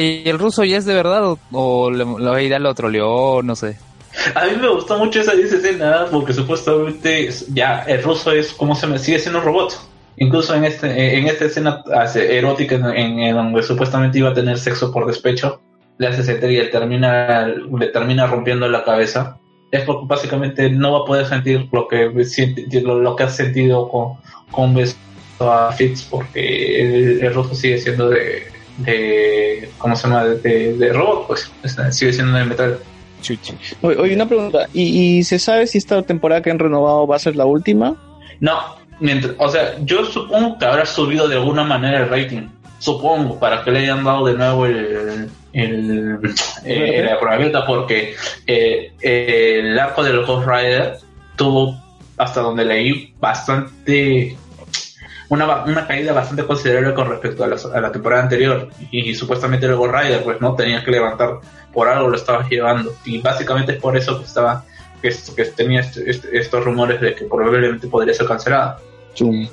S1: ¿y el ruso ya es de verdad o, o le- lo león? No sé.
S2: A mí me gustó mucho esa, esa escena porque supuestamente ya el ruso es como se me sigue siendo un robot. Incluso en este en esta escena erótica en, en- donde supuestamente iba a tener sexo por despecho, le hace sentir y él termina le termina rompiendo la cabeza. Es porque básicamente no va a poder sentir lo que lo, lo que ha sentido con, con beso a Fitz porque el, el ruso sigue siendo de, de ¿cómo se llama? de, de robot pues sigue siendo de metal.
S1: Chuchi.
S5: Oye, una pregunta. ¿Y, ¿Y se sabe si esta temporada que han renovado va a ser la última?
S2: No, mientras, o sea, yo supongo que habrá subido de alguna manera el rating. Supongo, para que le hayan dado de nuevo el, el, eh, la probabilidad, porque eh, el arco del Ghost Rider tuvo, hasta donde leí, bastante. Una, una caída bastante considerable con respecto a la, a la temporada anterior. Y, supuestamente el Ghost Rider, pues no tenía que levantar por algo, lo estabas llevando. Y básicamente es por eso que estaba. Que, que tenía este- este- estos rumores de que probablemente podría ser cancelada.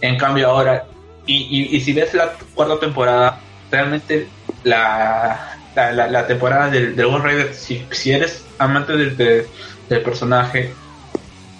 S2: En cambio ahora, y, y, y si ves la cuarta temporada, realmente la, la, la, la temporada del, del Ghost Rider, si, si eres amante del, del, del personaje,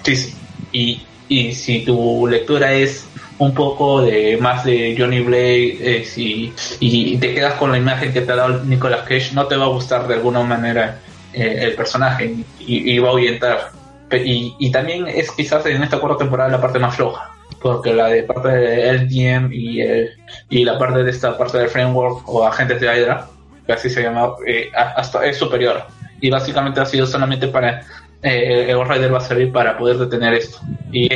S2: sí, sí. Y, y si tu lectura es un poco de más de Johnny Blake eh, si, y te quedas con la imagen que te ha dado Nicolas Cage, no te va a gustar de alguna manera eh, el personaje y, y va a. Pe- Y, y también es quizás en esta cuarta temporada la parte más floja, porque la de parte de LGM y, el, y la parte de esta parte del framework o agentes de Hydra, que así se llama, eh, hasta es superior. Y básicamente ha sido solamente para. El Rider va a servir para poder detener esto. Y,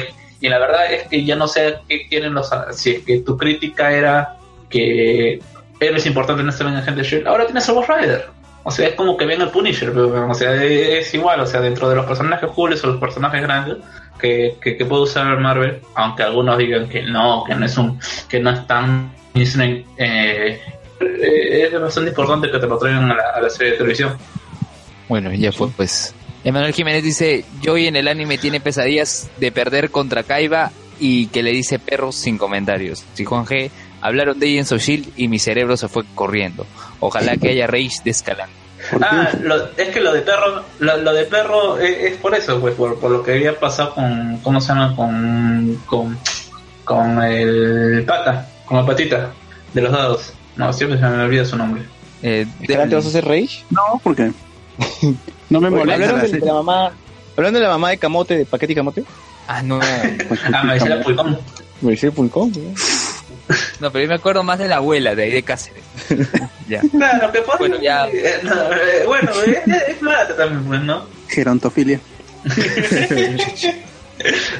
S2: y la verdad es que ya no sé qué quieren los. Si es que tu crítica era que héroes importantes no estaban en Agente Shield, ahora tienes el Ghost Rider. O sea, es como que ven el Punisher, pero, o sea, es igual, o sea, dentro de los personajes cooles o los personajes grandes que, que, que puede usar Marvel, aunque algunos digan que no, que no es un, que no es tan eh, eh, es bastante importante que te lo traigan a la, a la serie de televisión.
S1: Bueno, ya fue pues. Emanuel Jiménez dice, Joey en el anime tiene pesadillas de perder contra Kaiba y que le dice perros sin comentarios. Si Juan G, hablaron de Agents of Shield y mi cerebro se fue corriendo. Ojalá que haya Rage de Escalante.
S2: Ah, lo- es que lo de perro, lo, lo de perro es, es por eso, pues, por, por lo que había pasado con, ¿cómo se llama? Con, con, con el pata, con la patita de los dados. No, siempre se me olvida su nombre.
S1: Eh,
S5: ¿Escalante vas a hacer Rage?
S3: No, porque no me molesta
S5: Hablaron
S3: la
S5: de, la mamá. Hablando de la mamá de Camote, de Paquete y Camote.
S1: Ah, no.
S2: Ah, me decía la Pulcón.
S5: Me dice Pulcón. ¿no?
S1: No, pero yo me acuerdo más de la abuela de ahí de Cáceres. ya.
S2: Claro, que pasa.
S1: Bueno, ya.
S2: eh, no, eh, bueno, es, mala también, pues, ¿no?
S3: Gerontofilia.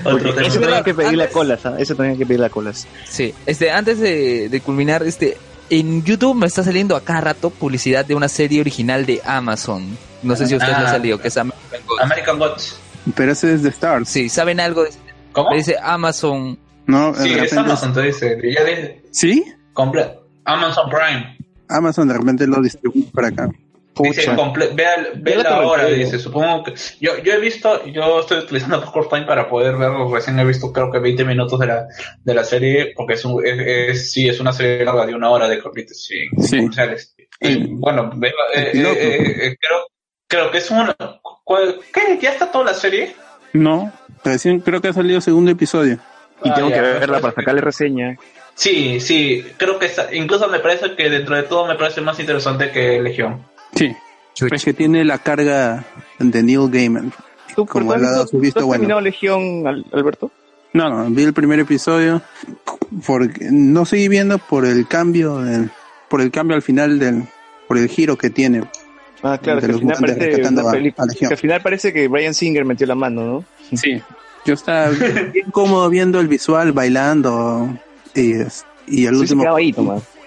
S2: Otro tema.
S5: Ese tenía que pedir la colas, ¿ah? Ese tenía que pedir la colas.
S1: Sí, este, antes de, de culminar, este, en YouTube me está saliendo a cada rato publicidad de una serie original de Amazon. No sé si a ustedes
S2: Ah.
S1: ha salido, que es American Gods.
S2: American Gods.
S3: Pero ese es de Stars.
S1: Sí, ¿saben algo? de-
S2: ¿Cómo?
S1: Me dice Amazon.
S3: No,
S2: Sí, es. Amazon, te dice. Ya dice.
S3: ¿Sí?
S2: comple- Amazon Prime.
S3: Amazon de repente lo distribuye para acá.
S2: Dice, ve, al- ve
S5: Ya la
S2: hora, dice, supongo que... Yo, yo he visto, yo estoy utilizando Popcorn Time para poder verlo, recién he visto creo que 20 minutos de la, de la serie, porque es, un, es, es- sí, es una serie larga de una hora de capítulos, sí,
S3: Sí.
S2: comerciales. Y
S3: El-
S2: bueno, ve- eh,
S3: el
S2: eh, eh, eh, creo, creo que es un... ¿cuál- ¿Qué? ¿Ya está toda la serie?
S3: No, recién creo que ha salido segundo episodio.
S5: Y
S2: Ah,
S5: tengo
S2: ya,
S5: que verla para sacarle reseña.
S2: Sí, sí, creo que está, incluso me parece que dentro de todo me parece más interesante que Legión.
S3: Sí. Es que tiene la carga de Neil Gaiman.
S5: ¿Tú,
S3: Como
S5: pero
S3: le ha dado
S5: ¿tú-
S3: su visto
S5: ¿tú has
S3: bueno.
S5: terminado Legión, Al- Alberto?
S3: No, no, vi el primer episodio porque no seguí viendo por el cambio, del- por el cambio al final del, por el giro que tiene.
S5: Ah, claro, que al final parece
S3: rescatando
S5: una
S3: a-
S5: película.
S3: a Legión.
S5: Que al final parece que Brian Singer metió la mano, ¿no?
S3: Sí. Yo estaba bien cómodo viendo el visual, bailando y, y el
S5: Sí, se
S3: último
S5: quedaba ahí,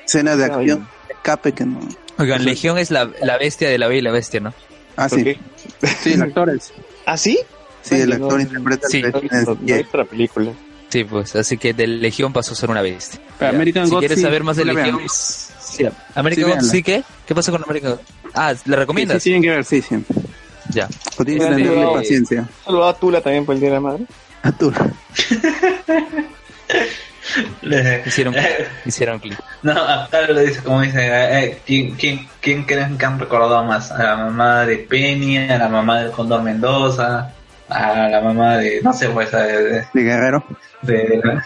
S3: escena de acción, escape que no.
S1: Oigan, Legión es la, la bestia de la Bella y la Bestia, ¿no?
S3: Ah,
S5: ¿Por
S3: sí. Sí, el actor es.
S5: ¿Ah, sí?
S3: Sí, el actor
S5: no,
S3: interpreta
S1: sí,
S5: la película.
S1: Sí, pues, así que de Legión pasó a ser una bestia.
S3: Pero. American
S1: si quieres
S3: sí,
S1: saber más de
S3: la
S1: Legión, sí, American
S3: véanla.
S1: ¿sí qué? ¿Qué pasa con American Gods? Ah, ¿la recomiendas?
S3: sí, tienen que ver, sí, sí.
S1: Ya.
S3: O tienes que
S5: sí.
S3: paciencia.
S5: Saludaba a Tula también por el Día de la Madre.
S3: A tú.
S1: Hicieron, hicieron clic.
S2: No, acá le dice, como dice, eh, eh, ¿quién, quién, ¿quién creen que han recordado más? ¿A la mamá de Penny, a la mamá del Condor Mendoza, a la mamá de, no sé, pues, de... de,
S3: De Guerrero.
S2: de-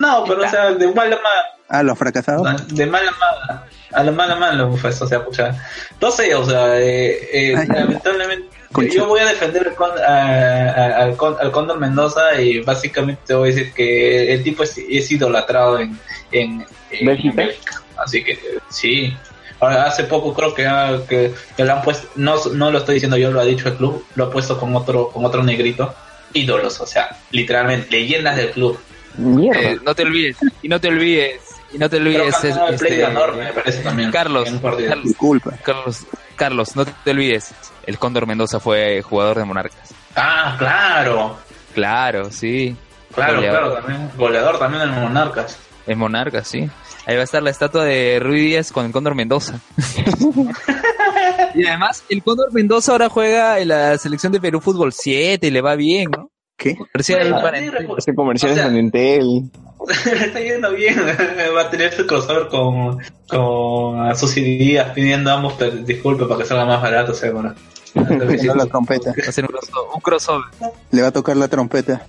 S2: no, pero o sea, de mala mala,
S3: Ah, los fracasados.
S2: de mala mala, a la mala mala, pues, o sea, pucha. No sé, o sea, eh, eh,
S3: Ay.
S2: lamentablemente,
S3: Concha.
S2: yo voy a defender al, con- a- a- al, con- al Condor Mendoza y básicamente te voy a decir que el tipo es, es idolatrado en, en, en
S5: ¿Bélgica?
S2: Así que sí. Ahora, hace poco creo que, ah, que, que lo han puesto, no, no lo estoy diciendo yo, lo ha dicho el club, lo ha puesto con otro, con otro negrito. Ídolos, o sea, literalmente, leyendas del club.
S5: Mierda.
S1: Eh, no te olvides, y no te olvides, y no te olvides, es- este,
S2: ganador, me parece también.
S1: Carlos,
S2: en.
S1: Carlos.
S3: Disculpa.
S1: Carlos, Carlos, no te olvides, el Cóndor Mendoza fue jugador de Monarcas.
S2: Ah, claro.
S1: Claro, sí,
S2: Claro,
S1: Goleador.
S2: claro, también. Goleador también en Monarcas.
S1: es Monarcas, sí. Ahí va a estar la estatua de Rui Díaz con el Cóndor Mendoza. y además, el Cóndor Mendoza ahora juega en la selección de Perú Fútbol 7 y le va bien, ¿no?
S3: ¿Qué?
S2: Bueno, sí, recu-
S5: Hace comerciales
S2: o sea,
S5: en Entel.
S2: Está yendo bien. Va a tener su crossover con, con Díaz pidiendo ambos disculpas para que salga más barato, seguro.
S3: Le toca la trompeta.
S1: Va a ser un crossover. Un crossover.
S3: Le va a tocar la trompeta.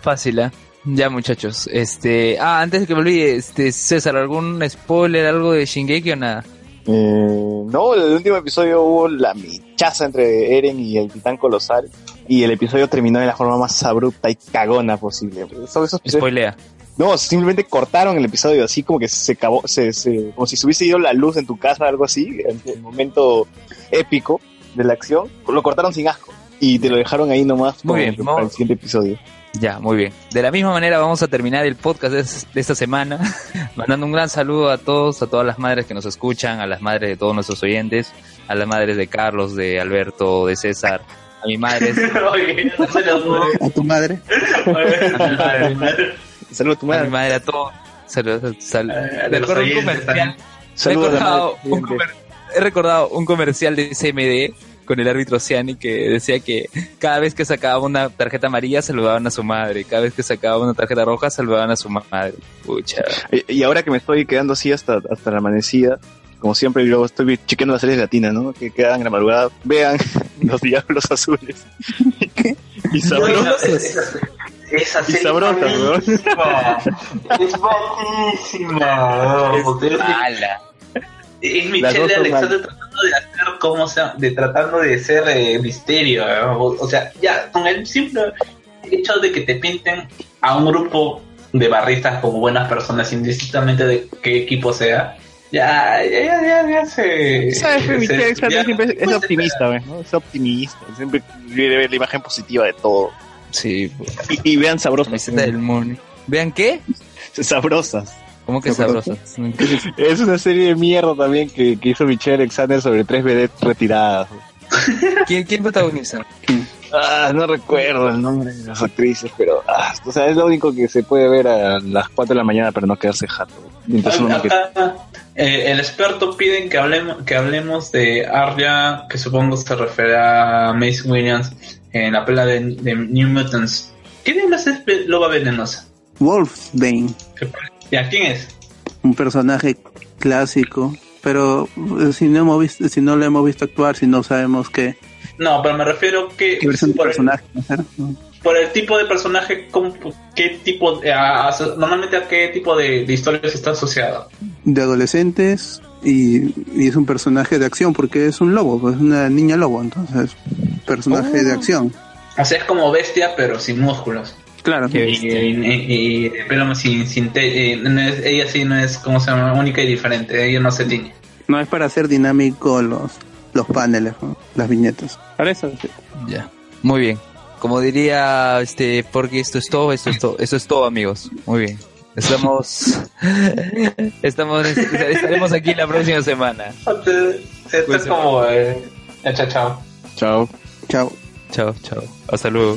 S1: Fácil, ¿eh? Ya, muchachos. Este, ah, antes de que me olvide, este, César, ¿algún spoiler, algo de Shingeki o nada?
S5: Eh, no, en el último episodio hubo la michaza entre Eren y el titán colosal. Y el episodio terminó de la forma más abrupta y cagona posible. Esos
S1: Spoilea.
S5: No, simplemente cortaron el episodio así como que se acabó, se, se- como si se hubiese ido la luz en tu casa, algo así, en el momento épico de la acción. Lo cortaron sin asco. Y te lo dejaron ahí nomás
S1: Muy bien,
S5: para el siguiente episodio.
S1: Ya, muy bien. De la misma manera vamos a terminar el podcast de, es- de esta semana, mandando un gran saludo a todos, a todas las madres que nos escuchan, a las madres de todos nuestros oyentes, a las madres de Carlos, de Alberto, de César, a mi madre,
S3: A tu madre.
S5: Saludos a tu
S1: a mi
S5: madre.
S1: madre, a todos, Saludos, sal-
S2: Eh, los
S1: Recuerdo un comercial.
S4: Saludos madre
S1: he recordado un comercial de CMD con el árbitro Ciani que decía que cada vez que sacaba una tarjeta amarilla saludaban a su madre, cada vez que sacaba una tarjeta roja saludaban a su madre. Pucha.
S4: Y, y ahora que me estoy quedando así hasta, hasta la amanecida, como siempre, yo estoy chequeando las series latinas, ¿no? Que quedan en la madrugada. Vean Los Diablos Azules. y sabrosos.
S2: Esa, esa
S4: Y
S2: serie
S4: sabrosa,
S2: buenísima. Es buenísima. Es,
S1: ¡Hala!
S2: es Michelle Alexander tratando de como sea, de tratando de ser eh, misterio. O, o sea, ya con el simple hecho de que te pinten a un grupo de barristas como buenas personas, indistintamente de qué equipo sea, ya, ya, ya, ya, ya se.
S4: ¿Sabes?
S2: se- ya-
S4: siempre es, es optimista, ¿ves? ¿no? Es optimista. Siempre quiere ver la imagen positiva de todo.
S1: Sí, pues,
S4: Y, y vean sabrosas.
S1: del. ¿Vean qué?
S4: Sabrosas.
S1: ¿Cómo que
S3: Sabroso.
S4: Es una serie de mierda también que, que hizo Michelle Alexander sobre tres vedettes retiradas.
S1: ¿Quién, quién protagoniza?
S4: Ah, no recuerdo el nombre de las actrices, pero ah, o sea, es lo único que se puede ver a las 4 de la mañana para no quedarse jato. Mientras uno no quiere-
S2: Acá, eh, el experto piden que hablemos que hablemos de Arya, que supongo se refiere a Mace Williams en la pelea de, de New Mutants. ¿Qué diablos es Loba Venenosa?
S3: Wolfsbane,
S2: ¿Y a quién es?
S3: un personaje clásico, pero eh, si no hemos visto, si no lo hemos visto actuar, si no sabemos qué,
S2: No, pero me refiero que
S3: qué versión de
S2: por, el,
S3: personaje
S2: por el tipo de personaje, ¿cómo- ¿qué tipo, de- a- a- normalmente a qué tipo de, de historias está asociado?
S3: de adolescentes y, y es un personaje de acción porque es un lobo, pues, es una niña lobo, entonces personaje de
S2: Oh.
S3: acción.
S2: O sea, es como bestia, pero sin músculos.
S3: Claro,
S1: Qué
S2: Y, y- y- pero sin, sin te- eh, no es- ella sí no es como se llama única y diferente, ella no se tiñe.
S3: no es para hacer dinámico los los paneles, ¿no? las viñetas. Para eso sí.
S1: Ya. Muy bien. Como diría este, porque esto es todo, esto es todo, eso es todo, amigos. Muy bien. Estamos, estamos, estaremos aquí la próxima semana.
S2: Esto
S1: Pues,
S2: es como eh, chao, chao.
S4: Chao.
S3: Chao.
S1: Chao, chao. Hasta luego.